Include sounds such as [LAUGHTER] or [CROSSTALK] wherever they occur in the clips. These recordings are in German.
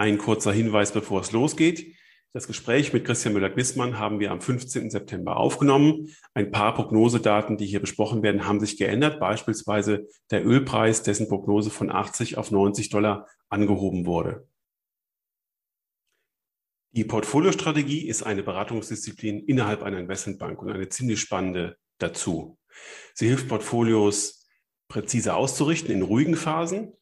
Ein kurzer Hinweis, bevor es losgeht. Das Gespräch mit Christian Müller-Glissmann haben wir am 15. September aufgenommen. Ein paar Prognosedaten, die hier besprochen werden, haben sich geändert. Beispielsweise der Ölpreis, dessen Prognose von 80 auf 90 Dollar angehoben wurde. Die Portfoliostrategie ist eine Beratungsdisziplin innerhalb einer Investmentbank und eine ziemlich spannende dazu. Sie hilft Portfolios präzise auszurichten in ruhigen Phasen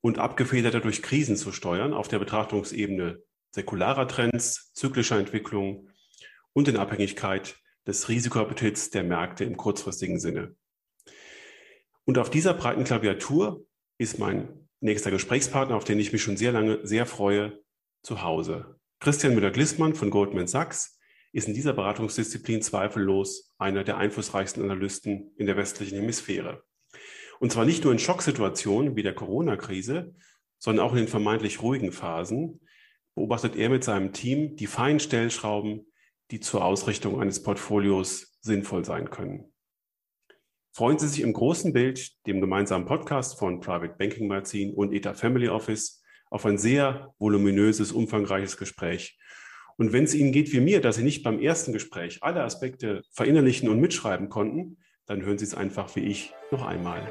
und abgefederter durch Krisen zu steuern auf der Betrachtungsebene säkularer Trends, zyklischer Entwicklungen und in Abhängigkeit des Risikoappetits der Märkte im kurzfristigen Sinne. Und auf dieser breiten Klaviatur ist mein nächster Gesprächspartner, auf den ich mich schon sehr lange sehr freue, zu Hause. Christian Müller-Glissmann von Goldman Sachs ist in dieser Beratungsdisziplin zweifellos einer der einflussreichsten Analysten in der westlichen Hemisphäre. Und zwar nicht nur in Schocksituationen wie der Corona-Krise, sondern auch in den vermeintlich ruhigen Phasen, beobachtet er mit seinem Team die feinen Stellschrauben, die zur Ausrichtung eines Portfolios sinnvoll sein können. Freuen Sie sich im großen Bild, dem gemeinsamen Podcast von Private Banking Magazin und ETA Family Office, auf ein sehr voluminöses, umfangreiches Gespräch. Und wenn es Ihnen geht wie mir, dass Sie nicht beim ersten Gespräch alle Aspekte verinnerlichen und mitschreiben konnten, dann hören Sie es einfach wie ich noch einmal.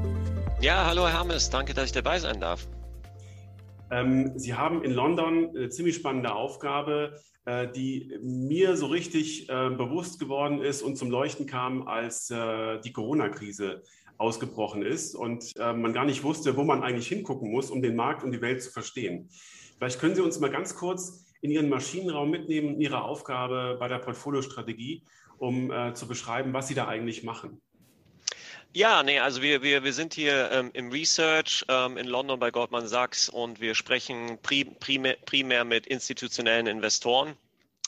Hermes, danke, dass ich dabei sein darf. Ähm, Sie haben in London eine ziemlich spannende Aufgabe, äh, die mir so richtig äh, bewusst geworden ist und zum Leuchten kam, als äh, die Corona-Krise ausgebrochen ist und äh, man gar nicht wusste, wo man eigentlich hingucken muss, um den Markt und die Welt zu verstehen. Vielleicht können Sie uns mal ganz kurz in Ihren Maschinenraum mitnehmen, Ihre Aufgabe bei der Portfoliostrategie, um äh, zu beschreiben, was Sie da eigentlich machen. Ja, nee, also wir, wir, wir sind hier ähm, im Research ähm, in London bei Goldman Sachs und wir sprechen primär, primär mit institutionellen Investoren.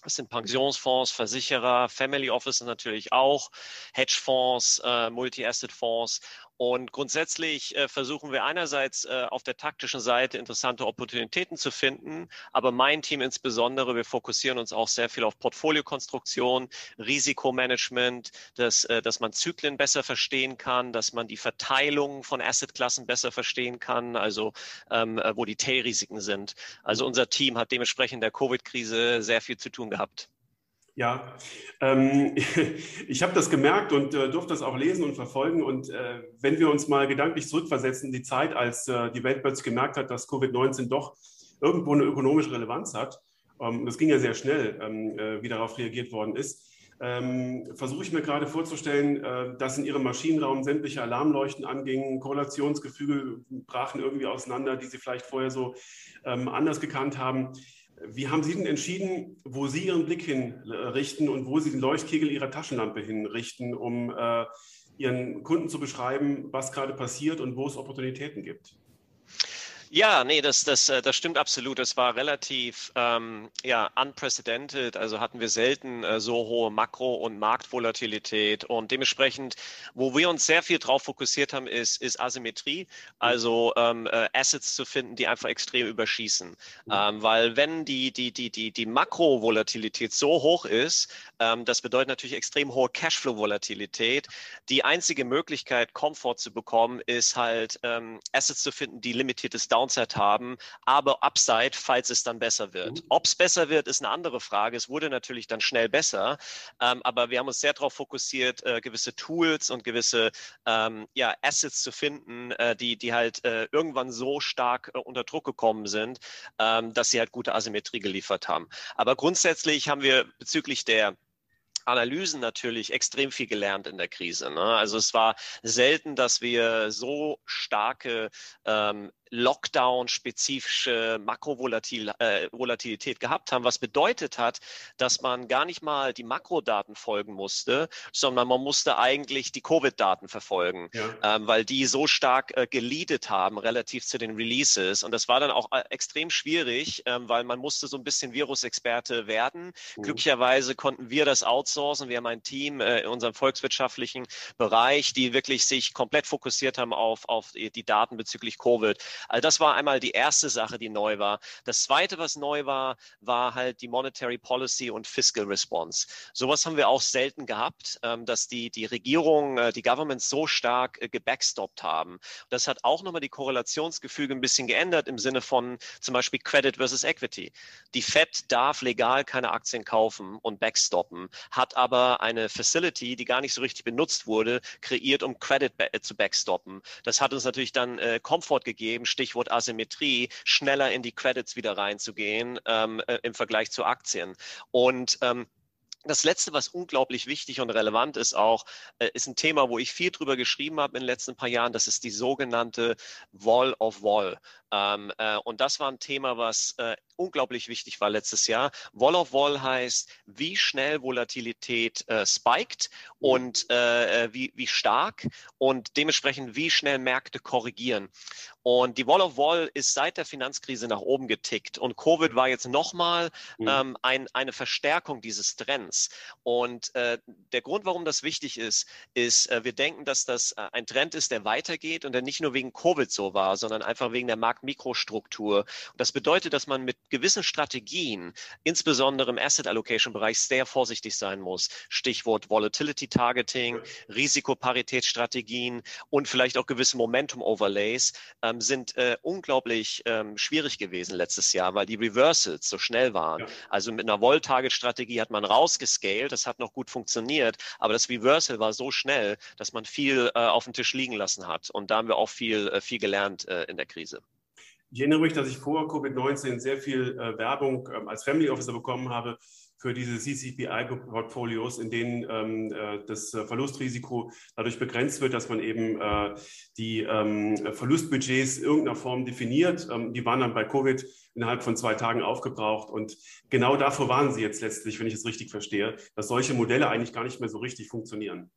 Das sind Pensionsfonds, Versicherer, Family Offices natürlich auch, Hedgefonds, äh, Multi-Asset-Fonds und grundsätzlich äh, versuchen wir einerseits äh, auf der taktischen Seite interessante Opportunitäten zu finden, aber mein Team insbesondere, wir fokussieren uns auch sehr viel auf Portfoliokonstruktion, Risikomanagement, dass, äh, dass man Zyklen besser verstehen kann, dass man die Verteilung von Assetklassen besser verstehen kann, also ähm, äh, wo die Tailrisiken sind. Also unser Team hat dementsprechend der Covid-Krise sehr viel zu tun gehabt. Ja, ähm, [LAUGHS] ich habe das gemerkt und äh, durfte das auch lesen und verfolgen. Und äh, wenn wir uns mal gedanklich zurückversetzen, die Zeit, als äh, die Welt plötzlich gemerkt hat, dass Covid-19 doch irgendwo eine ökonomische Relevanz hat, ähm, das ging ja sehr schnell, ähm, äh, wie darauf reagiert worden ist, ähm, versuche ich mir gerade vorzustellen, äh, dass in Ihrem Maschinenraum sämtliche Alarmleuchten angingen, Korrelationsgefüge brachen irgendwie auseinander, die Sie vielleicht vorher so ähm, anders gekannt haben. Wie haben Sie denn entschieden, wo Sie Ihren Blick hinrichten und wo Sie den Leuchtkegel Ihrer Taschenlampe hinrichten, um äh, Ihren Kunden zu beschreiben, was gerade passiert und wo es Opportunitäten gibt? Ja, nee, das, das, äh, das stimmt absolut. Es war relativ ähm, ja, unprecedented. Also hatten wir selten äh, so hohe Makro- und Marktvolatilität. Und dementsprechend, wo wir uns sehr viel drauf fokussiert haben, ist, ist Asymmetrie. Also ähm, äh, Assets zu finden, die einfach extrem überschießen. Mhm. Ähm, weil wenn die, die, die, die, die Makrovolatilität so hoch ist, ähm, das bedeutet natürlich extrem hohe Cashflow-Volatilität. Die einzige Möglichkeit, Komfort zu bekommen, ist halt ähm, Assets zu finden, die limitiertes Down Downside haben, aber Upside, falls es dann besser wird. Mhm. Ob es besser wird, ist eine andere Frage. Es wurde natürlich dann schnell besser, ähm, aber wir haben uns sehr darauf fokussiert, äh, gewisse Tools und gewisse ähm, ja, Assets zu finden, äh, die, die halt äh, irgendwann so stark äh, unter Druck gekommen sind, ähm, dass sie halt gute Asymmetrie geliefert haben. Aber grundsätzlich haben wir bezüglich der Analysen natürlich extrem viel gelernt in der Krise. Ne? Also es war selten, dass wir so starke ähm, Lockdown-spezifische Makrovolatilität äh, gehabt haben, was bedeutet hat, dass man gar nicht mal die Makrodaten folgen musste, sondern man musste eigentlich die Covid-Daten verfolgen, ja. ähm, weil die so stark äh, geleadet haben relativ zu den Releases. Und das war dann auch äh, extrem schwierig, ähm, weil man musste so ein bisschen Virusexperte werden. Mhm. Glücklicherweise konnten wir das outsourcen. Wir haben ein Team äh, in unserem volkswirtschaftlichen Bereich, die wirklich sich komplett fokussiert haben auf, auf die Daten bezüglich Covid. Also das war einmal die erste Sache, die neu war. Das zweite, was neu war, war halt die Monetary Policy und Fiscal Response. Sowas haben wir auch selten gehabt, ähm, dass die, die Regierung, äh, die Governments so stark äh, gebackstoppt haben. Das hat auch nochmal die Korrelationsgefüge ein bisschen geändert im Sinne von zum Beispiel Credit versus Equity. Die Fed darf legal keine Aktien kaufen und backstoppen, hat aber eine Facility, die gar nicht so richtig benutzt wurde, kreiert, um Credit zu backstoppen. Das hat uns natürlich dann äh, Komfort gegeben, Stichwort Asymmetrie, schneller in die Credits wieder reinzugehen ähm, äh, im Vergleich zu Aktien. Und ähm, das letzte, was unglaublich wichtig und relevant ist auch, äh, ist ein Thema, wo ich viel drüber geschrieben habe in den letzten paar Jahren. Das ist die sogenannte Wall of Wall. Ähm, äh, und das war ein Thema, was äh, unglaublich wichtig war letztes Jahr. Wall of Wall heißt, wie schnell Volatilität äh, spiked mhm. und äh, äh, wie, wie stark und dementsprechend wie schnell Märkte korrigieren. Und die Wall of Wall ist seit der Finanzkrise nach oben getickt. Und Covid war jetzt nochmal mhm. ähm, ein, eine Verstärkung dieses Trends. Und äh, der Grund, warum das wichtig ist, ist, wir denken, dass das ein Trend ist, der weitergeht und der nicht nur wegen Covid so war, sondern einfach wegen der Marktmikrostruktur. Und das bedeutet, dass man mit gewissen Strategien, insbesondere im Asset Allocation Bereich, sehr vorsichtig sein muss. Stichwort Volatility Targeting, Risikoparitätsstrategien und vielleicht auch gewisse Momentum Overlays. Äh, ähm, sind äh, unglaublich ähm, schwierig gewesen letztes Jahr, weil die Reversals so schnell waren. Ja. Also mit einer Vol-Target-Strategie hat man rausgescaled, das hat noch gut funktioniert, aber das Reversal war so schnell, dass man viel äh, auf dem Tisch liegen lassen hat. Und da haben wir auch viel, äh, viel gelernt äh, in der Krise. Ich erinnere mich, dass ich vor Covid-19 sehr viel äh, Werbung ähm, als Family Officer bekommen habe für diese CCPI-Portfolios, in denen ähm, äh, das äh, Verlustrisiko dadurch begrenzt wird, dass man eben äh, die ähm, Verlustbudgets irgendeiner Form definiert. Ähm, die waren dann bei Covid innerhalb von zwei Tagen aufgebraucht. Und genau davor waren sie jetzt letztlich, wenn ich es richtig verstehe, dass solche Modelle eigentlich gar nicht mehr so richtig funktionieren.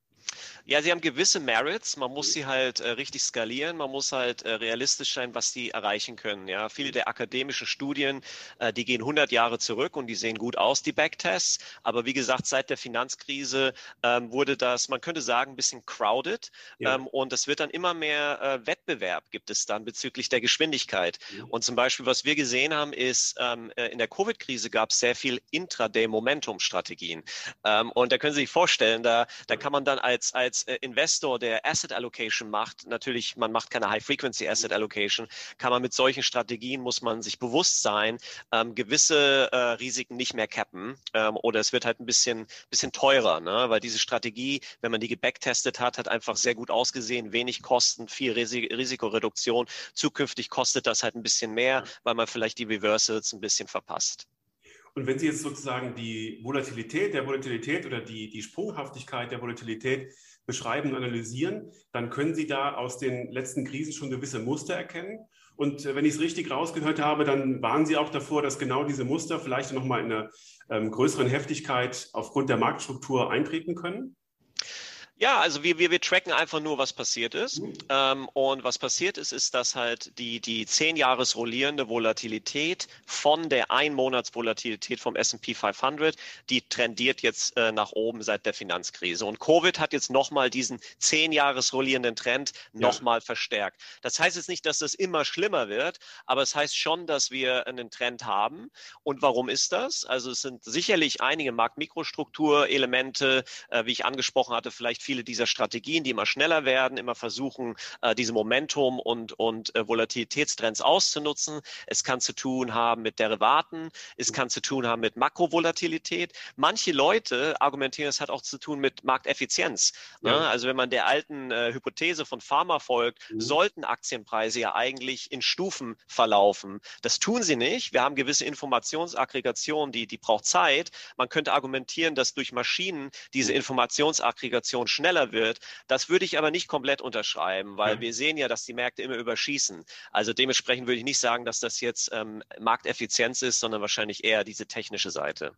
Ja, sie haben gewisse Merits. Man muss sie halt äh, richtig skalieren. Man muss halt äh, realistisch sein, was sie erreichen können. Ja, viele der akademischen Studien, äh, die gehen 100 Jahre zurück und die sehen gut aus, die Backtests. Aber wie gesagt, seit der Finanzkrise ähm, wurde das, man könnte sagen, ein bisschen crowded. Ja. Ähm, und es wird dann immer mehr äh, Wettbewerb gibt es dann bezüglich der Geschwindigkeit. Mhm. Und zum Beispiel, was wir gesehen haben, ist, ähm, äh, in der Covid-Krise gab es sehr viel Intraday-Momentum-Strategien. Ähm, und da können Sie sich vorstellen, da, da kann man dann als, als als äh, Investor, der Asset Allocation macht, natürlich, man macht keine High-Frequency Asset Allocation, kann man mit solchen Strategien, muss man sich bewusst sein, ähm, gewisse äh, Risiken nicht mehr cappen ähm, oder es wird halt ein bisschen, bisschen teurer, ne? weil diese Strategie, wenn man die gebacktestet hat, hat einfach sehr gut ausgesehen, wenig Kosten, viel Risikoreduktion. Zukünftig kostet das halt ein bisschen mehr, weil man vielleicht die Reversals ein bisschen verpasst. Und wenn Sie jetzt sozusagen die Volatilität der Volatilität oder die, die Sprunghaftigkeit der Volatilität beschreiben und analysieren, dann können Sie da aus den letzten Krisen schon gewisse Muster erkennen. Und äh, wenn ich es richtig rausgehört habe, dann waren Sie auch davor, dass genau diese Muster vielleicht nochmal in einer ähm, größeren Heftigkeit aufgrund der Marktstruktur eintreten können? Ja, also wir, wir, wir tracken einfach nur, was passiert ist. Ähm, und was passiert ist, ist, dass halt die, die zehn Jahres rollierende Volatilität von der Einmonatsvolatilität vom S&P 500, die trendiert jetzt äh, nach oben seit der Finanzkrise. Und Covid hat jetzt nochmal diesen zehn Jahres rollierenden Trend nochmal ja. verstärkt. Das heißt jetzt nicht, dass das immer schlimmer wird, aber es heißt schon, dass wir einen Trend haben. Und warum ist das? Also es sind sicherlich einige Marktmikrostrukturelemente, äh, wie ich angesprochen hatte, vielleicht viele dieser Strategien, die immer schneller werden, immer versuchen, äh, diese Momentum und, und äh, Volatilitätstrends auszunutzen. Es kann zu tun haben mit Derivaten, es kann zu tun haben mit Makrovolatilität. Manche Leute argumentieren, es hat auch zu tun mit Markteffizienz. Ne? Ja. Also wenn man der alten äh, Hypothese von Pharma folgt, mhm. sollten Aktienpreise ja eigentlich in Stufen verlaufen. Das tun sie nicht. Wir haben gewisse Informationsaggregationen, die, die braucht Zeit. Man könnte argumentieren, dass durch Maschinen diese mhm. Informationsaggregation schneller wird. Das würde ich aber nicht komplett unterschreiben, weil ja. wir sehen ja, dass die Märkte immer überschießen. Also dementsprechend würde ich nicht sagen, dass das jetzt ähm, Markteffizienz ist, sondern wahrscheinlich eher diese technische Seite.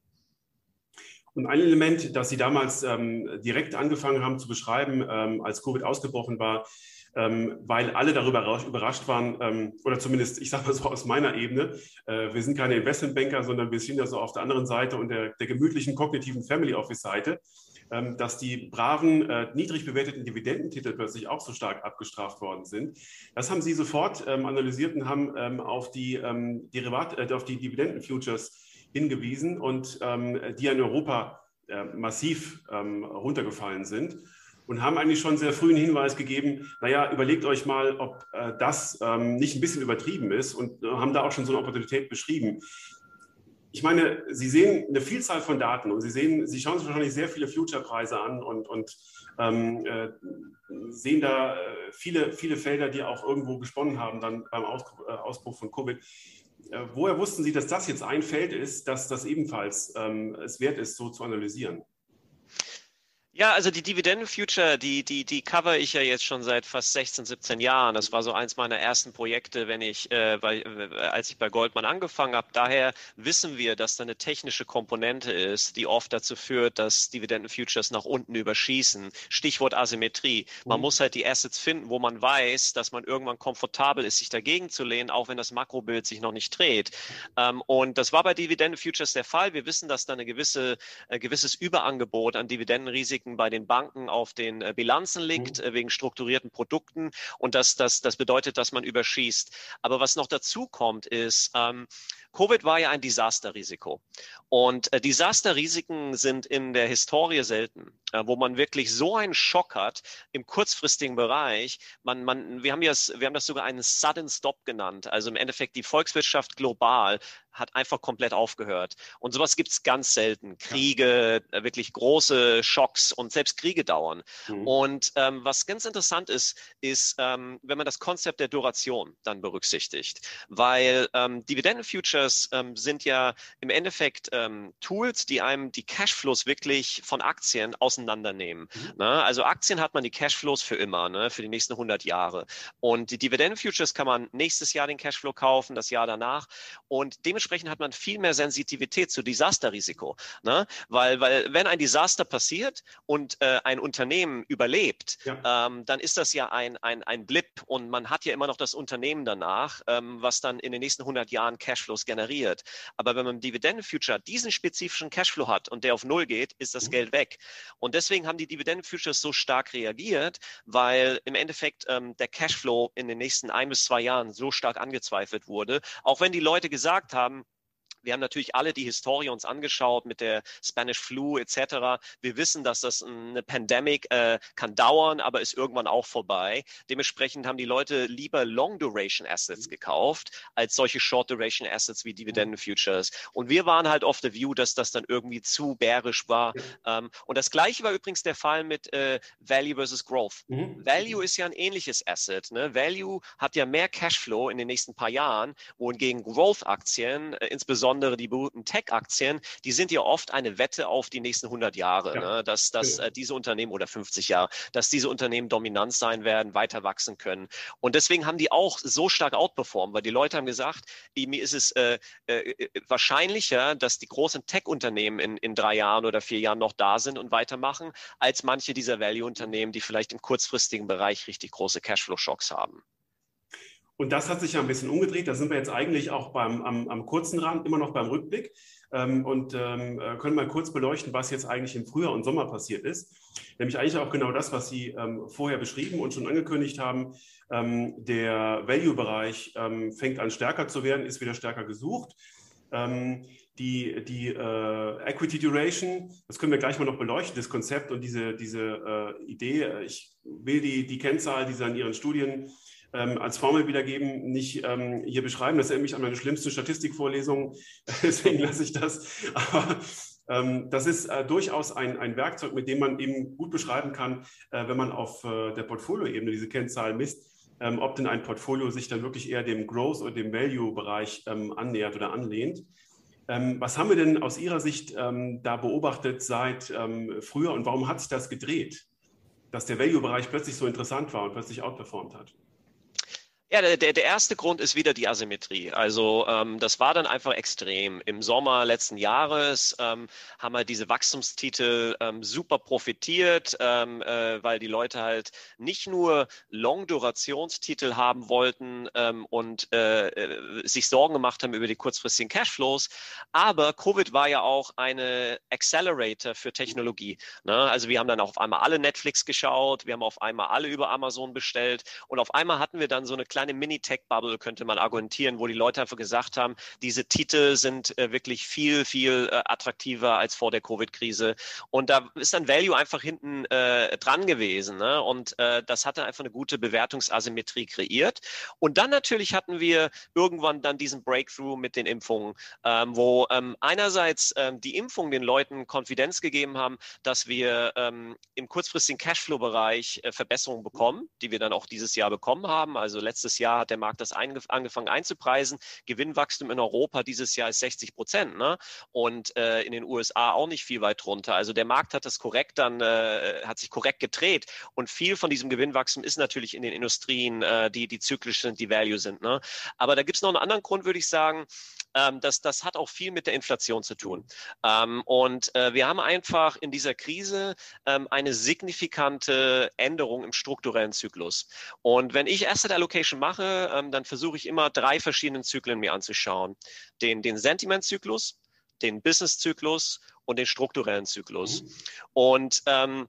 Und ein Element, das Sie damals ähm, direkt angefangen haben zu beschreiben, ähm, als Covid ausgebrochen war, ähm, weil alle darüber überrascht waren, ähm, oder zumindest, ich sage mal so aus meiner Ebene, äh, wir sind keine Investmentbanker, sondern wir sind ja so auf der anderen Seite und der, der gemütlichen kognitiven Family Office Seite, dass die braven, äh, niedrig bewerteten Dividendentitel plötzlich auch so stark abgestraft worden sind. Das haben Sie sofort ähm, analysiert und haben ähm, auf die ähm, Derivat, äh, auf die Dividendenfutures hingewiesen und die in Europa äh, massiv runtergefallen sind und haben eigentlich schon sehr früh einen Hinweis gegeben, naja, überlegt euch mal, ob äh, das ähm, nicht ein bisschen übertrieben ist und äh, haben da auch schon so eine Opportunität beschrieben. Ich meine, Sie sehen eine Vielzahl von Daten und Sie sehen, Sie schauen sich wahrscheinlich sehr viele Future-Preise an und, und ähm, äh, sehen da äh, viele, viele Felder, die auch irgendwo gesponnen haben dann beim Aus, äh, Ausbruch von Covid. Äh, woher wussten Sie, dass das jetzt ein Feld ist, dass das ebenfalls ähm, es wert ist, so zu analysieren? Ja, also die Dividenden-Future, die, die, die cover ich ja jetzt schon seit fast 16, 17 Jahren. Das war so eins meiner ersten Projekte, wenn ich, äh, bei, äh, als ich bei Goldman angefangen habe. Daher wissen wir, dass da eine technische Komponente ist, die oft dazu führt, dass Dividenden-Futures nach unten überschießen. Stichwort Asymmetrie. Man mhm. muss halt die Assets finden, wo man weiß, dass man irgendwann komfortabel ist, sich dagegen zu lehnen, auch wenn das Makrobild sich noch nicht dreht. Ähm, und das war bei Dividenden-Futures der Fall. Wir wissen, dass da ein gewisse, äh, gewisses Überangebot an Dividendenrisiken Risiken bei den Banken auf den äh, Bilanzen liegt, mhm. Äh, wegen strukturierten Produkten. Und das, das, das bedeutet, dass man überschießt. Aber was noch dazu kommt, ist, ähm, Covid war ja ein Desasterrisiko. Und äh, Desasterrisiken sind in der Historie selten, äh, wo man wirklich so einen Schock hat im kurzfristigen Bereich. Man, man, wir, haben das, wir haben das sogar einen Sudden Stop genannt. Also im Endeffekt die Volkswirtschaft global hat einfach komplett aufgehört. Und sowas gibt es ganz selten. Kriege, ja. Äh, wirklich große Schocks und selbst Kriege dauern. Mhm. Und ähm, was ganz interessant ist, ist, ähm, wenn man das Konzept der Duration dann berücksichtigt. Weil ähm, Dividendenfutures ähm, sind ja im Endeffekt ähm, Tools, die einem die Cashflows wirklich von Aktien auseinandernehmen. Mhm. Ne? Also Aktien hat man die Cashflows für immer, ne? für die nächsten 100 Jahre. Und die Dividendenfutures kann man nächstes Jahr den Cashflow kaufen, das Jahr danach. Und dementsprechend dementsprechend hat man viel mehr Sensitivität zu Desasterrisiko. Ne? Weil, weil wenn ein Desaster passiert und äh, ein Unternehmen überlebt, ja. ähm, dann ist das ja ein, ein, ein Blip und man hat ja immer noch das Unternehmen danach, ähm, was dann in den nächsten 100 Jahren Cashflows generiert. Aber wenn man im Dividendenfuture diesen spezifischen Cashflow hat und der auf Null geht, ist das mhm. Geld weg. Und deswegen haben die Dividendenfutures so stark reagiert, weil im Endeffekt ähm, der Cashflow in den nächsten ein bis zwei Jahren so stark angezweifelt wurde. Auch wenn die Leute gesagt haben, wir haben natürlich alle die Historie uns angeschaut mit der Spanish Flu etc. Wir wissen, dass das eine Pandemic äh, kann dauern, aber ist irgendwann auch vorbei. Dementsprechend haben die Leute lieber Long Duration Assets mhm. gekauft als solche Short Duration Assets wie Dividenden Futures. Und wir waren halt auf der View, dass das dann irgendwie zu bärisch war. Ähm, und das Gleiche war übrigens der Fall mit äh, Value versus Growth. Mhm. Value ist ja ein ähnliches Asset. Ne? Value hat ja mehr Cashflow in den nächsten paar Jahren, wohingegen Growth-Aktien, äh, insbesondere insbesondere die berühmten Tech-Aktien, die sind ja oft eine Wette auf die nächsten 100 Jahre, ja. ne? dass, dass äh, diese Unternehmen oder 50 Jahre, dass diese Unternehmen dominant sein werden, weiter wachsen können. Und deswegen haben die auch so stark outperformt, weil die Leute haben gesagt, mir ist es äh, äh, äh, wahrscheinlicher, dass die großen Tech-Unternehmen in, in drei Jahren oder vier Jahren noch da sind und weitermachen, als manche dieser Value-Unternehmen, die vielleicht im kurzfristigen Bereich richtig große Cashflow-Schocks haben. Und das hat sich ja ein bisschen umgedreht. Da sind wir jetzt eigentlich auch beim, am, am kurzen Rand, immer noch beim Rückblick ähm, und ähm, äh, können mal kurz beleuchten, was jetzt eigentlich im Frühjahr und Sommer passiert ist. Nämlich eigentlich auch genau das, was Sie ähm, vorher beschrieben und schon angekündigt haben. Ähm, der Value-Bereich ähm, fängt an stärker zu werden, ist wieder stärker gesucht. Ähm, die, die äh, Equity Duration, das können wir gleich mal noch beleuchten, das Konzept und diese, diese äh, Idee. Ich will die, die Kennzahl, die Sie in Ihren Studien ähm, als Formel wiedergeben, nicht ähm, hier beschreiben. Das erinnert mich an meine schlimmste Statistikvorlesung, [LAUGHS] deswegen lasse ich das. Aber ähm, das ist äh, durchaus ein, ein Werkzeug, mit dem man eben gut beschreiben kann, äh, wenn man auf äh, der Portfolioebene diese Kennzahlen misst, ähm, ob denn ein Portfolio sich dann wirklich eher dem Growth- oder dem Value-Bereich ähm, annähert oder anlehnt. Was haben wir denn aus Ihrer Sicht da beobachtet seit früher und warum hat sich das gedreht? dass der Value-Bereich plötzlich so interessant war und plötzlich outperformed hat? Ja, der, der erste Grund ist wieder die Asymmetrie. Also ähm, das war dann einfach extrem. Im Sommer letzten Jahres ähm, haben halt diese Wachstumstitel ähm, super profitiert, ähm, äh, weil die Leute halt nicht nur Long-Durationstitel haben wollten ähm, und äh, äh, sich Sorgen gemacht haben über die kurzfristigen Cashflows, aber Covid war ja auch eine Accelerator für Technologie. Ne? Also wir haben dann auf einmal alle Netflix geschaut, wir haben auf einmal alle über Amazon bestellt und auf einmal hatten wir dann so eine kleine Mini-Tech-Bubble, könnte man argumentieren, wo die Leute einfach gesagt haben, diese Titel sind äh, wirklich viel, viel äh, attraktiver als vor der Covid-Krise. Und da ist dann Value einfach hinten äh, dran gewesen. Ne? Und äh, das hatte einfach eine gute Bewertungsasymmetrie kreiert. Und dann natürlich hatten wir irgendwann dann diesen Breakthrough mit den Impfungen, ähm, wo ähm, einerseits ähm, die Impfungen den Leuten Konfidenz gegeben haben, dass wir ähm, im kurzfristigen Cashflow-Bereich Verbesserungen bekommen, die wir dann auch dieses Jahr bekommen haben. Also letztes letztes Jahr hat der Markt das angefangen einzupreisen. Gewinnwachstum in Europa dieses Jahr ist 60 Prozent ne? und äh, in den USA auch nicht viel weit runter. Also der Markt hat das korrekt dann, äh, hat sich korrekt gedreht und viel von diesem Gewinnwachstum ist natürlich in den Industrien, äh, die, die zyklisch sind, die Value sind. Ne? Aber da gibt es noch einen anderen Grund, würde ich sagen. Ähm, das, das hat auch viel mit der Inflation zu tun. Ähm, und äh, wir haben einfach in dieser Krise ähm, eine signifikante Änderung im strukturellen Zyklus. Und wenn ich Asset Allocation mache, ähm, dann versuche ich immer drei verschiedene Zyklen mir anzuschauen. Den, den Sentiment-Zyklus, den Business-Zyklus und den strukturellen Zyklus. Mhm. Und ähm,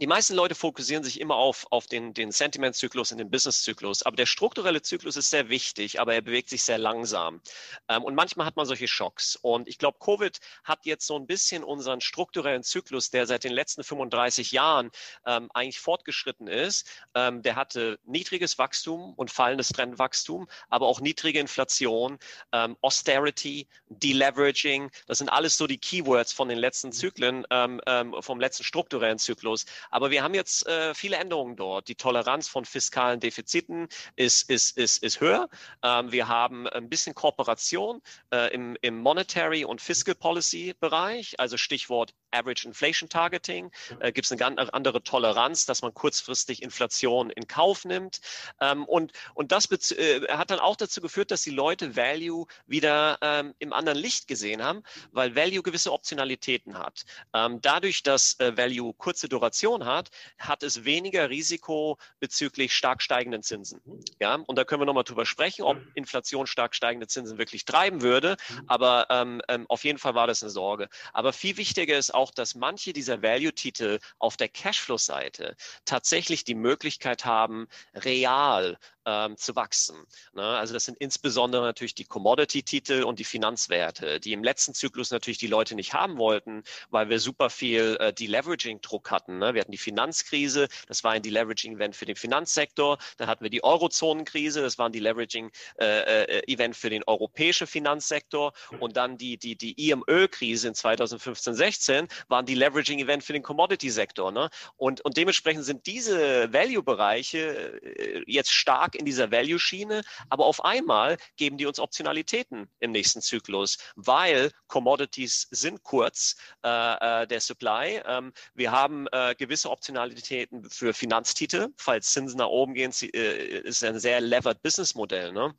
die meisten Leute fokussieren sich immer auf, auf den, den Sentiment-Zyklus und den Business-Zyklus. Aber der strukturelle Zyklus ist sehr wichtig, aber er bewegt sich sehr langsam. Ähm, und manchmal hat man solche Schocks. Und ich glaube, Covid hat jetzt so ein bisschen unseren strukturellen Zyklus, der seit den letzten 35 Jahren ähm, eigentlich fortgeschritten ist. Ähm, der hatte niedriges Wachstum und fallendes Trendwachstum, aber auch niedrige Inflation, ähm, Austerity, Deleveraging. Das sind alles so die Keywords von den letzten Zyklen, ähm, ähm, vom letzten strukturellen Zyklus. Aber wir haben jetzt äh, viele Änderungen dort. Die Toleranz von fiskalen Defiziten ist, ist, ist, ist höher. Ähm, wir haben ein bisschen Kooperation äh, im, im Monetary und Fiscal Policy Bereich, also Stichwort Average Inflation Targeting. Äh, Gibt es eine ganz andere Toleranz, dass man kurzfristig Inflation in Kauf nimmt. Ähm, und, und das äh, hat dann auch dazu geführt, dass die Leute Value wieder ähm, im anderen Licht gesehen haben, weil Value gewisse Optionalitäten hat. Ähm, dadurch, dass äh, Value kurze Duration hat, hat es weniger Risiko bezüglich stark steigenden Zinsen. Ja, und da können wir nochmal drüber sprechen, ob Inflation stark steigende Zinsen wirklich treiben würde. Aber ähm, ähm, auf jeden Fall war das eine Sorge. Aber viel wichtiger ist auch, dass manche dieser Value-Titel auf der Cashflow-Seite tatsächlich die Möglichkeit haben, real ähm, zu wachsen. Ne? Also das sind insbesondere natürlich die Commodity-Titel und die Finanzwerte, die im letzten Zyklus natürlich die Leute nicht haben wollten, weil wir super viel äh, Deleveraging-Druck hatten. Ne? Wir hatten die Finanzkrise, das war ein Deleveraging-Event für den Finanzsektor. Dann hatten wir die Eurozonenkrise, das war ein Deleveraging-Event äh, äh, für den europäischen Finanzsektor. Und dann die, die, die IMÖ-Krise in 2015, 16 war ein Deleveraging-Event für den Commodity-Sektor. Ne? Und, und dementsprechend sind diese Value-Bereiche äh, jetzt stark in dieser Value-Schiene, aber auf einmal geben die uns Optionalitäten im nächsten Zyklus, weil Commodities sind kurz, äh, äh, der Supply. Ähm, wir haben äh, gewisse Optionalitäten für Finanztitel, falls Zinsen nach oben gehen, äh, ist ein sehr levered Business-Modell. Ne?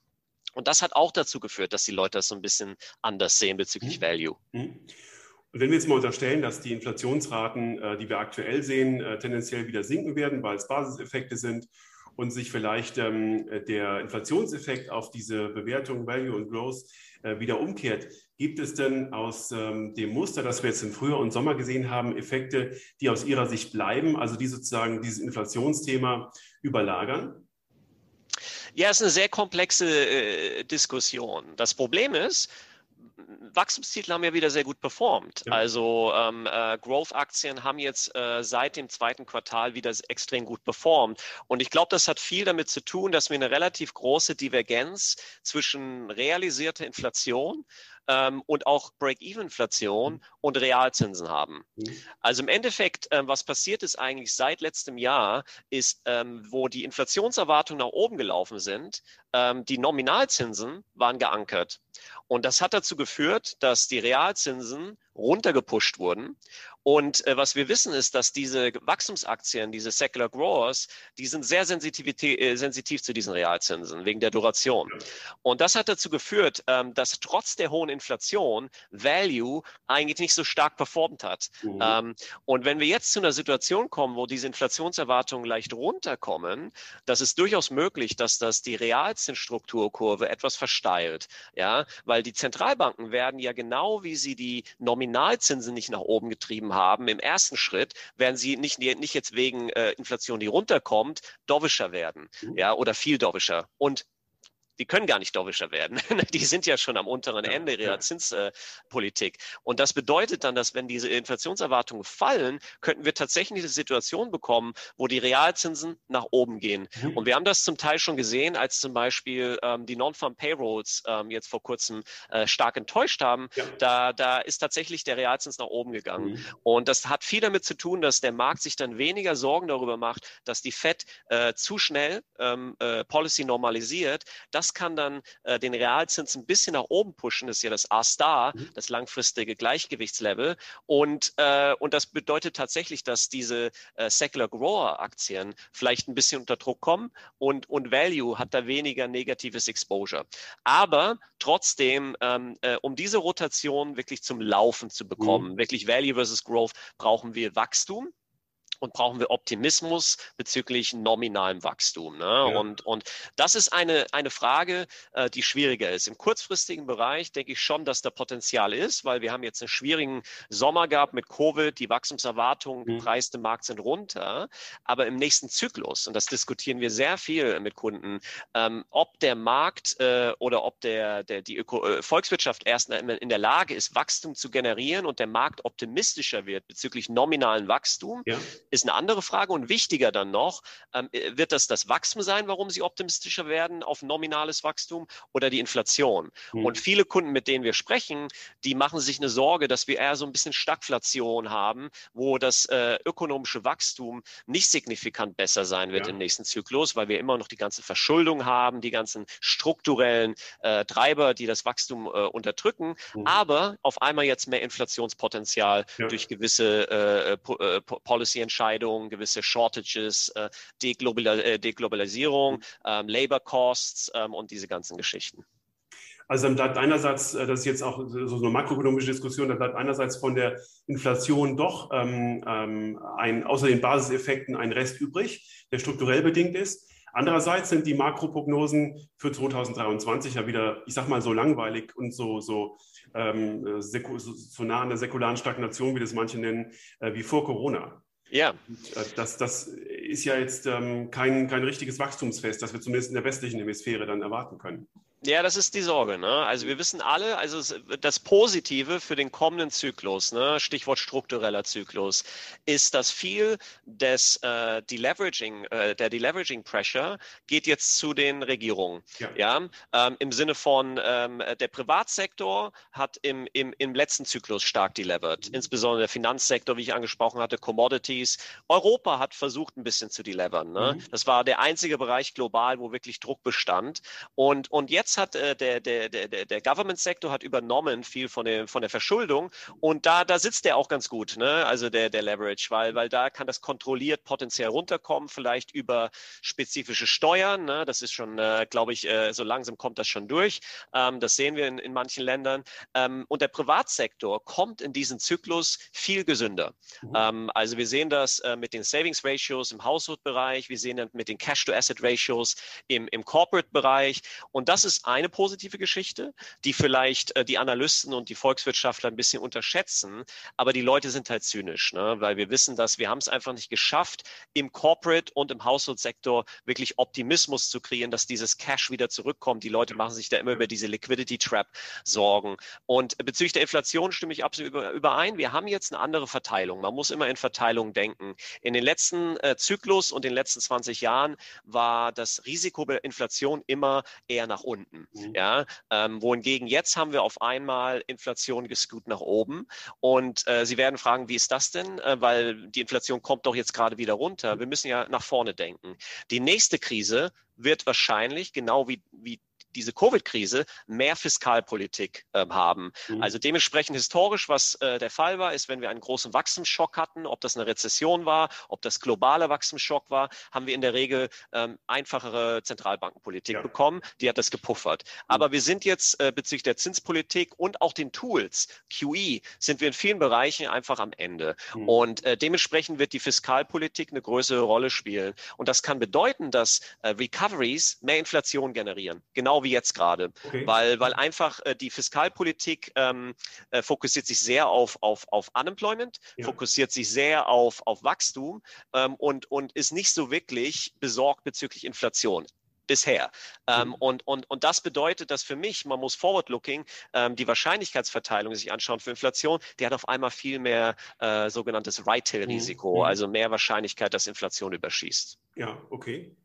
Und das hat auch dazu geführt, dass die Leute das so ein bisschen anders sehen bezüglich mhm. Value. Mhm. Und wenn wir jetzt mal unterstellen, dass die Inflationsraten, äh, die wir aktuell sehen, tendenziell wieder sinken werden, weil es Basiseffekte sind und sich vielleicht ähm, der Inflationseffekt auf diese Bewertung Value und Growth äh, wieder umkehrt. Gibt es denn aus ähm, dem Muster, das wir jetzt im Frühjahr und Sommer gesehen haben, Effekte, die aus Ihrer Sicht bleiben, also die sozusagen dieses Inflationsthema überlagern? Ja, es ist eine sehr komplexe äh, Diskussion. Das Problem ist, Wachstumstitel haben ja wieder sehr gut performt. Ja. Also ähm, äh, Growth-Aktien haben jetzt äh, seit dem zweiten Quartal wieder extrem gut performt. Und ich glaube, das hat viel damit zu tun, dass wir eine relativ große Divergenz zwischen realisierter Inflation ähm, und auch Break-Even-Inflation mhm. und Realzinsen haben. Mhm. Also im Endeffekt, ähm, was passiert ist eigentlich seit letztem Jahr, ist, ähm, wo die Inflationserwartungen nach oben gelaufen sind, ähm, die Nominalzinsen waren geankert. Und das hat dazu geführt, dass die Realzinsen runtergepusht wurden und äh, was wir wissen ist, dass diese Wachstumsaktien, diese Secular Growers, die sind sehr äh, sensitiv zu diesen Realzinsen wegen der Duration. Und das hat dazu geführt, ähm, dass trotz der hohen Inflation Value eigentlich nicht so stark performt hat. Mhm. Ähm, und wenn wir jetzt zu einer Situation kommen, wo diese Inflationserwartungen leicht runterkommen, das ist durchaus möglich, dass das die Realzinsstrukturkurve etwas versteilt. Ja, weil die Zentralbanken werden ja genau wie sie die Nominalzinsen nicht nach oben getrieben haben im ersten Schritt, werden sie nicht, nicht jetzt wegen äh, Inflation, die runterkommt, dovischer werden, mhm. ja, oder viel dovischer. Und die können gar nicht dovischer werden. [LAUGHS] die sind ja schon am unteren Ende ihrer Zinspolitik. Und das bedeutet dann, dass wenn diese Inflationserwartungen fallen, könnten wir tatsächlich eine Situation bekommen, wo die Realzinsen nach oben gehen. Mhm. Und wir haben das zum Teil schon gesehen, als zum Beispiel ähm, die Non-Farm Payrolls ähm, jetzt vor kurzem äh, stark enttäuscht haben. Ja. Da, da ist tatsächlich der Realzins nach oben gegangen. Mhm. Und das hat viel damit zu tun, dass der Markt sich dann weniger Sorgen darüber macht, dass die Fed äh, zu schnell ähm, äh, Policy normalisiert. Das kann dann äh, den Realzins ein bisschen nach oben pushen. Das ist ja das A-Star, mhm. das langfristige Gleichgewichtslevel. Und, äh, und das bedeutet tatsächlich, dass diese äh, Secular Grower Aktien vielleicht ein bisschen unter Druck kommen und, und Value hat da weniger negatives Exposure. Aber trotzdem, ähm, äh, um diese Rotation wirklich zum Laufen zu bekommen, mhm. wirklich Value versus Growth, brauchen wir Wachstum und brauchen wir Optimismus bezüglich nominalem Wachstum. Ne? Ja. Und, und das ist eine, eine Frage, äh, die schwieriger ist. Im kurzfristigen Bereich denke ich schon, dass da Potenzial ist, weil wir haben jetzt einen schwierigen Sommer gehabt mit Covid, die Wachstumserwartungen mhm. gepreist im Markt sind runter. Aber im nächsten Zyklus, und das diskutieren wir sehr viel mit Kunden, ähm, ob der Markt äh, oder ob der, der, die Öko äh, Volkswirtschaft erst in der Lage ist, Wachstum zu generieren und der Markt optimistischer wird bezüglich nominalen Wachstum, ja ist eine andere Frage und wichtiger dann noch, ähm, äh, wird das das Wachstum sein, warum sie optimistischer werden auf nominales Wachstum oder die Inflation? Mhm. Und viele Kunden, mit denen wir sprechen, die machen sich eine Sorge, dass wir eher so ein bisschen Stagflation haben, wo das äh, ökonomische Wachstum nicht signifikant besser sein wird ja. im nächsten Zyklus, weil wir immer noch die ganze Verschuldung haben, die ganzen strukturellen äh, Treiber, die das Wachstum äh, unterdrücken, mhm. aber auf einmal jetzt mehr Inflationspotenzial ja. durch gewisse äh, äh Policy-Entscheidungen Entscheidungen, gewisse Shortages, äh, Deglobal äh, Deglobalisierung, mhm. ähm, Labor Costs ähm, und diese ganzen Geschichten. Also dann bleibt einerseits, äh, das ist jetzt auch so eine makroökonomische Diskussion, da bleibt einerseits von der Inflation doch ähm, ähm, ein, außer den Basiseffekten ein Rest übrig, der strukturell bedingt ist. Andererseits sind die Makroprognosen für 2023 ja wieder, ich sag mal, so langweilig und so, so, ähm, so nah an der säkularen Stagnation, wie das manche nennen, äh, wie vor Corona. Ja. Äh, das, das ist ja jetzt ähm, kein, kein richtiges Wachstumsfest, das wir zumindest in der westlichen Hemisphäre dann erwarten können. Ja, das ist die Sorge. Ne? Also wir wissen alle, also das Positive für den kommenden Zyklus, ne? Stichwort struktureller Zyklus, ist, dass viel des äh, Deleveraging, äh, der Deleveraging Pressure geht jetzt zu den Regierungen. Ja. ja? Ähm, Im Sinne von ähm, der Privatsektor hat im, im, im letzten Zyklus stark delevered, insbesondere der Finanzsektor, wie ich angesprochen hatte, Commodities. Europa hat versucht, ein bisschen zu delevern. Ne? Mhm. Das war der einzige Bereich global, wo wirklich Druck bestand. Und, und jetzt jetzt hat äh, der, der, der, der Government-Sektor hat übernommen viel von der, von der Verschuldung und da, da sitzt der auch ganz gut, ne? also der, der Leverage, weil, weil da kann das kontrolliert potenziell runterkommen, vielleicht über spezifische Steuern. Ne? Das ist schon, äh, glaube ich, äh, so langsam kommt das schon durch. Ähm, das sehen wir in, in manchen Ländern. Ähm, und der Privatsektor kommt in diesen Zyklus viel gesünder. Mhm. Ähm, also wir sehen das äh, mit den Savings Ratios im Household-Bereich, wir sehen das mit den Cash-to-Asset Ratios im, im Corporate-Bereich und das ist eine positive Geschichte, die vielleicht äh, die Analysten und die Volkswirtschaftler ein bisschen unterschätzen. Aber die Leute sind halt zynisch, ne? weil wir wissen, dass wir haben es einfach nicht geschafft, im Corporate und im Household-Sektor wirklich Optimismus zu kreieren, dass dieses Cash wieder zurückkommt. Die Leute machen sich da immer über diese Liquidity Trap Sorgen. Und bezüglich der Inflation stimme ich absolut überein. Wir haben jetzt eine andere Verteilung. Man muss immer in Verteilung denken. In den letzten äh, Zyklus und den letzten 20 Jahren war das Risiko der Inflation immer eher nach unten unten. Mhm. Ja, ähm, wohingegen jetzt haben wir auf einmal Inflation gescoot nach oben. Und äh, Sie werden fragen, wie ist das denn? Äh, weil die Inflation kommt doch jetzt gerade wieder runter. Wir müssen ja nach vorne denken. Die nächste Krise wird wahrscheinlich, genau wie, wie diese Covid-Krise mehr Fiskalpolitik äh, haben. Mhm. Also dementsprechend historisch, was äh, der Fall war, ist, wenn wir einen großen Wachstumsschock hatten, ob das eine Rezession war, ob das globale Wachstumsschock war, haben wir in der Regel ähm, einfachere Zentralbankenpolitik ja. bekommen. Die hat das gepuffert. Mhm. Aber wir sind jetzt äh, bezüglich der Zinspolitik und auch den Tools, QE, sind wir in vielen Bereichen einfach am Ende. Mhm. Und äh, dementsprechend wird die Fiskalpolitik eine größere Rolle spielen. Und das kann bedeuten, dass äh, Recoveries mehr Inflation generieren. Genau wie jetzt gerade. Okay. Weil, weil einfach äh, die Fiskalpolitik ähm, äh, fokussiert sich sehr auf, auf, auf Unemployment, ja. fokussiert sich sehr auf, auf Wachstum ähm, und, und ist nicht so wirklich besorgt bezüglich Inflation bisher. Ähm, mhm. und, und, und das bedeutet, dass für mich, man muss forward-looking, ähm, die Wahrscheinlichkeitsverteilung sich anschauen für Inflation, die hat auf einmal viel mehr äh, sogenanntes Right-Tail-Risiko, mhm. also mehr Wahrscheinlichkeit, dass Inflation überschießt. Ja, okay.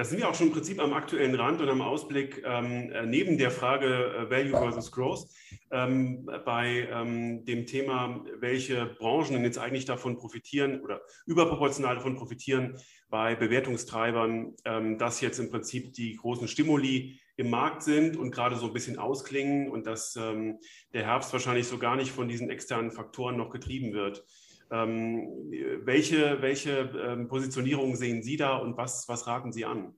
Da sind wir auch schon im Prinzip am aktuellen Rand und am Ausblick ähm, äh, neben der Frage äh, Value versus Growth ähm, bei ähm, dem Thema, welche Branchen denn jetzt eigentlich davon profitieren oder überproportional davon profitieren bei Bewertungstreibern, ähm, dass jetzt im Prinzip die großen Stimuli im Markt sind und gerade so ein bisschen ausklingen und dass ähm, der Herbst wahrscheinlich so gar nicht von diesen externen Faktoren noch getrieben wird. Ähm, welche welche ähm, Positionierung sehen Sie da und was, was raten Sie an?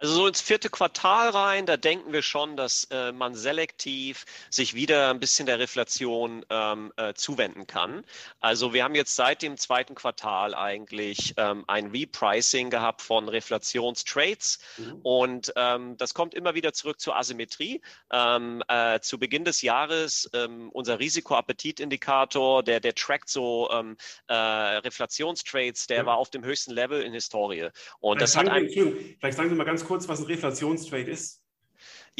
Also so ins vierte Quartal rein, da denken wir schon, dass äh, man selektiv sich wieder ein bisschen der Reflation ähm, äh, zuwenden kann. Also wir haben jetzt seit dem zweiten Quartal eigentlich ähm, ein Repricing gehabt von Reflationstrades mhm. und ähm, das kommt immer wieder zurück zur Asymmetrie. Ähm, äh, zu Beginn des Jahres ähm, unser Risikoappetitindikator, der der trackt so ähm, äh, Reflationstrades, der ja. war auf dem höchsten Level in Historie und vielleicht das hat ein, vielleicht sagen Sie mal ganz kurz kurz, was ein Reflationstrade ist?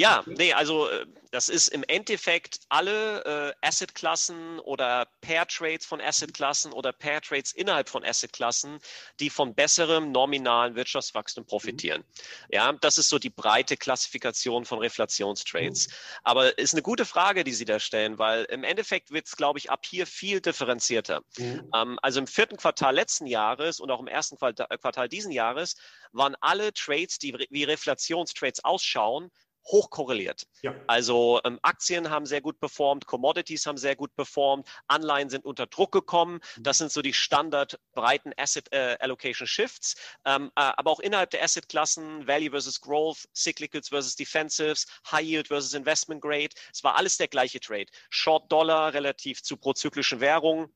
Ja, nee, also äh, das ist im Endeffekt alle äh, Assetklassen oder Pair-Trades von Assetklassen oder Pair-Trades innerhalb von Assetklassen, die von besserem nominalen Wirtschaftswachstum profitieren. Mhm. Ja, das ist so die breite Klassifikation von Reflationstrades. Mhm. Aber ist eine gute Frage, die Sie da stellen, weil im Endeffekt wird es, glaube ich, ab hier viel differenzierter. Mhm. Ähm, also im vierten Quartal letzten Jahres und auch im ersten Quartal, Quartal diesen Jahres waren alle Trades, die wie Reflationstrades ausschauen, hoch korreliert. Ja. Also ähm, Aktien haben sehr gut performt, Commodities haben sehr gut performt, Anleihen sind unter Druck gekommen. Mhm. Das sind so die Standard breiten Asset äh, Allocation Shifts. Ähm, äh, aber auch innerhalb der Assetklassen, Value versus Growth, Cyclicals versus Defensives, High Yield versus Investment Grade, es war alles der gleiche Trade. Short Dollar relativ zu prozyklischen Währungen,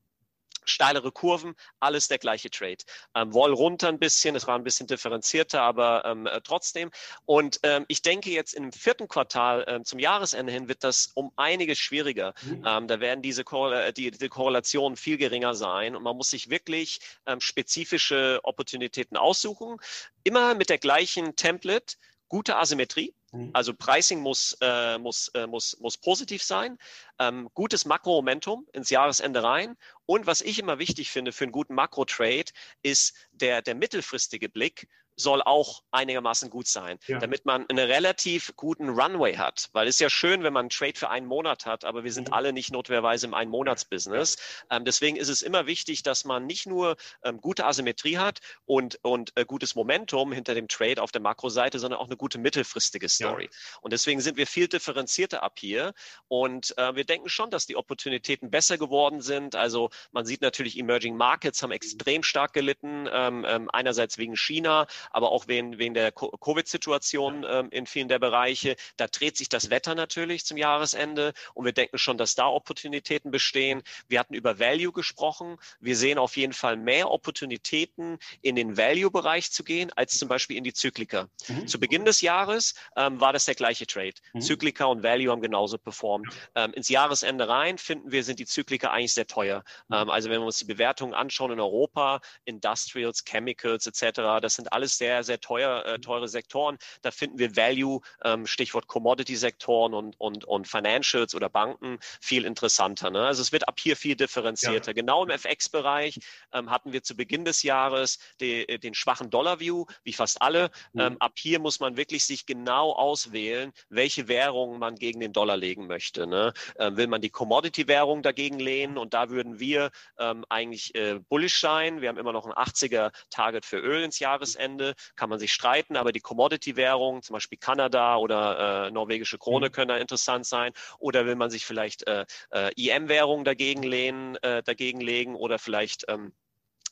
steilere Kurven, alles der gleiche Trade. Ähm, Woll runter ein bisschen, es war ein bisschen differenzierter, aber ähm, äh, trotzdem. Und ähm, ich denke jetzt im vierten Quartal ähm, zum Jahresende hin wird das um einiges schwieriger. Mhm. Ähm, da werden diese, Korrel die, die, Korrelationen viel geringer sein und man muss sich wirklich ähm, spezifische Opportunitäten aussuchen. Immer mit der gleichen Template, gute Asymmetrie. Mhm. Also Pricing muss, äh, muss, äh, muss, muss positiv sein, ähm, gutes Makromomentum ins Jahresende rein. Und was ich immer wichtig finde für einen guten Makro-Trade, ist der, der mittelfristige Blick soll auch einigermaßen gut sein, ja. damit man einen relativ guten Runway hat. Weil es ist ja schön, wenn man einen Trade für einen Monat hat, aber wir sind mhm. alle nicht notwendigerweise im Ein-Monats-Business. Ähm, deswegen ist es immer wichtig, dass man nicht nur ähm, gute Asymmetrie hat und, und äh, gutes Momentum hinter dem Trade auf der Makroseite, sondern auch eine gute mittelfristige Story. Ja. Und deswegen sind wir viel differenzierter ab hier. Und äh, wir denken schon, dass die Opportunitäten besser geworden sind. Also man sieht natürlich, Emerging Markets haben extrem stark gelitten, ähm, ähm einerseits wegen China, aber auch wegen, wegen der Covid-Situation ähm, in vielen der Bereiche. Da dreht sich das Wetter natürlich zum Jahresende und wir denken schon, dass da Opportunitäten bestehen. Wir hatten über Value gesprochen. Wir sehen auf jeden Fall mehr Opportunitäten, in den Value-Bereich zu gehen, als zum Beispiel in die Zyklika. Mhm. Zu Beginn des Jahres ähm, war das der gleiche Trade. Mhm. Zyklika und Value haben genauso performt. Ähm, ins Jahresende rein finden wir, sind die Zyklika eigentlich sehr teuer. Mhm. Ähm, also wenn wir uns die Bewertungen anschauen in Europa, Industrials, Chemicals etc., das sind alles sehr, sehr teuer, äh, teure Sektoren. Da finden wir Value, ähm, Stichwort Commodity-Sektoren und, und, und Financials oder Banken viel interessanter. Ne? Also es wird ab hier viel differenzierter. Ja. Genau im FX-Bereich ähm, hatten wir zu Beginn des Jahres die, den schwachen Dollar-View, wie fast alle. Mhm. Ähm, ab hier muss man wirklich sich genau auswählen, welche Währung man gegen den Dollar legen möchte. Ne? Ähm, will man die Commodity-Währung dagegen lehnen und da würden wir ähm, eigentlich äh, bullish sein. Wir haben immer noch ein 80er-Target für Öl ins Jahresende. Ende kann man sich streiten, aber die Commodity-Währungen, zum Beispiel Kanada oder äh, norwegische Krone, mhm. können da interessant sein. Oder will man sich vielleicht äh, äh, IM-Währungen dagegen lehnen, äh, dagegen legen oder vielleicht ähm,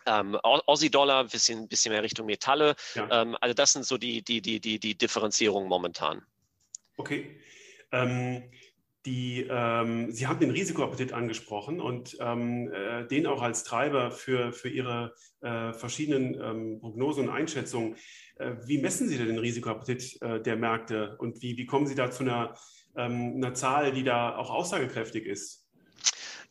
ähm, Aussie-Dollar, bisschen, bisschen mehr Richtung Metalle. Ja. Ähm, also das sind so die, die, die, die, die Differenzierungen momentan. Okay. Ähm, die, ähm, Sie haben den Risikoappetit angesprochen und ähm, äh, den auch als Treiber für, für Ihre äh, verschiedenen ähm, Prognosen und Einschätzungen. Äh, wie messen Sie denn den Risikoappetit äh, der Märkte und wie, wie kommen Sie da zu einer, ähm, einer Zahl, die da auch aussagekräftig ist?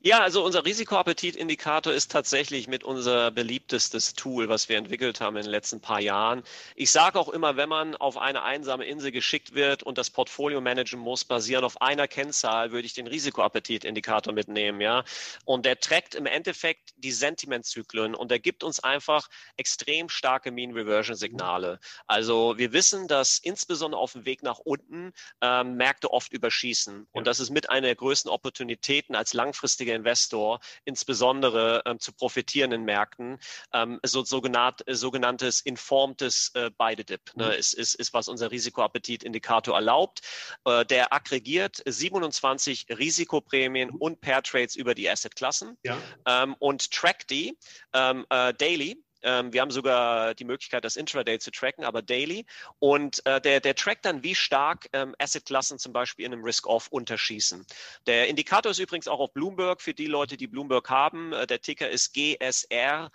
Ja, also unser Risikoappetitindikator ist tatsächlich mit unser beliebtestes Tool, was wir entwickelt haben in den letzten paar Jahren. Ich sage auch immer, wenn man auf eine einsame Insel geschickt wird und das Portfolio managen muss, basierend auf einer Kennzahl, würde ich den Risikoappetitindikator mitnehmen, ja. Und der trackt im Endeffekt die Sentimentzyklen und der gibt uns einfach extrem starke Mean Reversion Signale. Also wir wissen, dass insbesondere auf dem Weg nach unten ähm, Märkte oft überschießen. Und das ist mit einer der größten Opportunitäten als langfristige langfristiger Investor insbesondere ähm, zu profitieren in Märkten. Ähm, so, sogenannt, äh, sogenanntes informtes äh, Beide-Dip ne, mhm. ist, ist, ist, was unser Risikoappetitindikator erlaubt. Äh, der aggregiert 27 Risikoprämien mhm. und Pair-Trades über die Asset-Klassen ja. ähm, und trackt die ähm, äh, daily ähm, wir haben sogar die Möglichkeit, das Intraday zu tracken, aber daily. Und äh, der, der trackt dann, wie stark ähm, Assetklassen zum Beispiel in einem Risk-Off unterschießen. Der Indikator ist übrigens auch auf Bloomberg für die Leute, die Bloomberg haben. Äh, der Ticker ist GSRAII.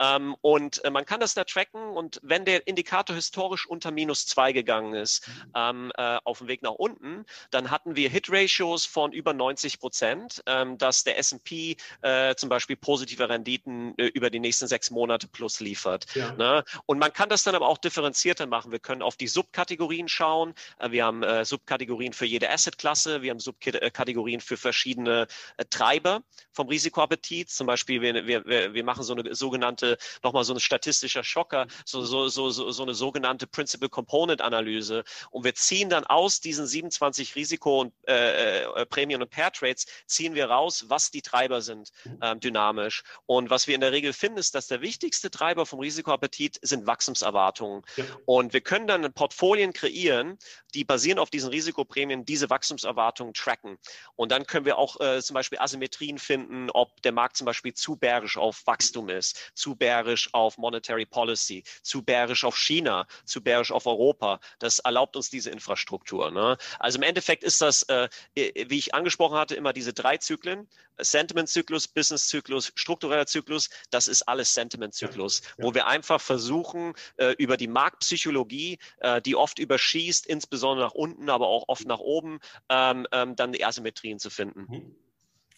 Ähm, und äh, man kann das da tracken. Und wenn der Indikator historisch unter minus zwei gegangen ist, ähm, äh, auf dem Weg nach unten, dann hatten wir Hit-Ratios von über 90 Prozent, ähm, dass der S&P äh, zum Beispiel positive Renditen äh, über die nächsten nächsten sechs Monate plus liefert. Ja. Ne? Und man kann das dann aber auch differenzierter machen. Wir können auf die Subkategorien schauen. Äh, wir haben äh, Subkategorien für jede Assetklasse. Wir haben Subkategorien für verschiedene äh, Treiber vom Risikoappetit. Zum Beispiel, wir, wir, wir machen so eine sogenannte, nochmal so ein statistischer Schocker, so, so, so, so eine sogenannte Principal Component Analyse. Und wir ziehen dann aus diesen 27 Risiko- und äh, äh, Prämien- und Pair-Trades, ziehen wir raus, was die Treiber sind, äh, dynamisch. Und was wir in der Regel finden, ist, dass der wichtigste Treiber vom Risikoappetit sind Wachstumserwartungen. Ja. Und wir können dann Portfolien kreieren, die basieren auf diesen Risikoprämien diese Wachstumserwartungen tracken. Und dann können wir auch äh, zum Beispiel Asymmetrien finden, ob der Markt zum Beispiel zu bärisch auf Wachstum ist, zu bärisch auf Monetary Policy, zu bärisch auf China, zu bärisch auf Europa. Das erlaubt uns diese Infrastruktur. Ne? Also im Endeffekt ist das, äh, wie ich angesprochen hatte, immer diese drei Zyklen. Sentiment-Zyklus, Business-Zyklus, struktureller Zyklus, das ist alles Sentiment-Zyklus, ja, ja. wo wir einfach versuchen, äh, über die Marktpsychologie, äh, die oft überschießt, insbesondere nach unten, aber auch oft nach oben, ähm, ähm, dann die Asymmetrien zu finden. Mhm.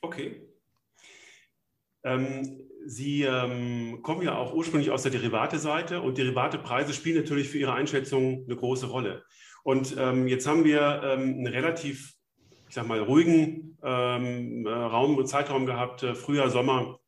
Okay. Ähm, Sie ähm, kommen ja auch ursprünglich aus der Derivate-Seite und Derivatepreise spielen natürlich für Ihre Einschätzung eine große Rolle. Und ähm, jetzt haben wir ähm, einen relativ ich sag mal, ruhigen ähm, äh, Raum und Zeitraum gehabt, äh, Frühjahr, Sommer,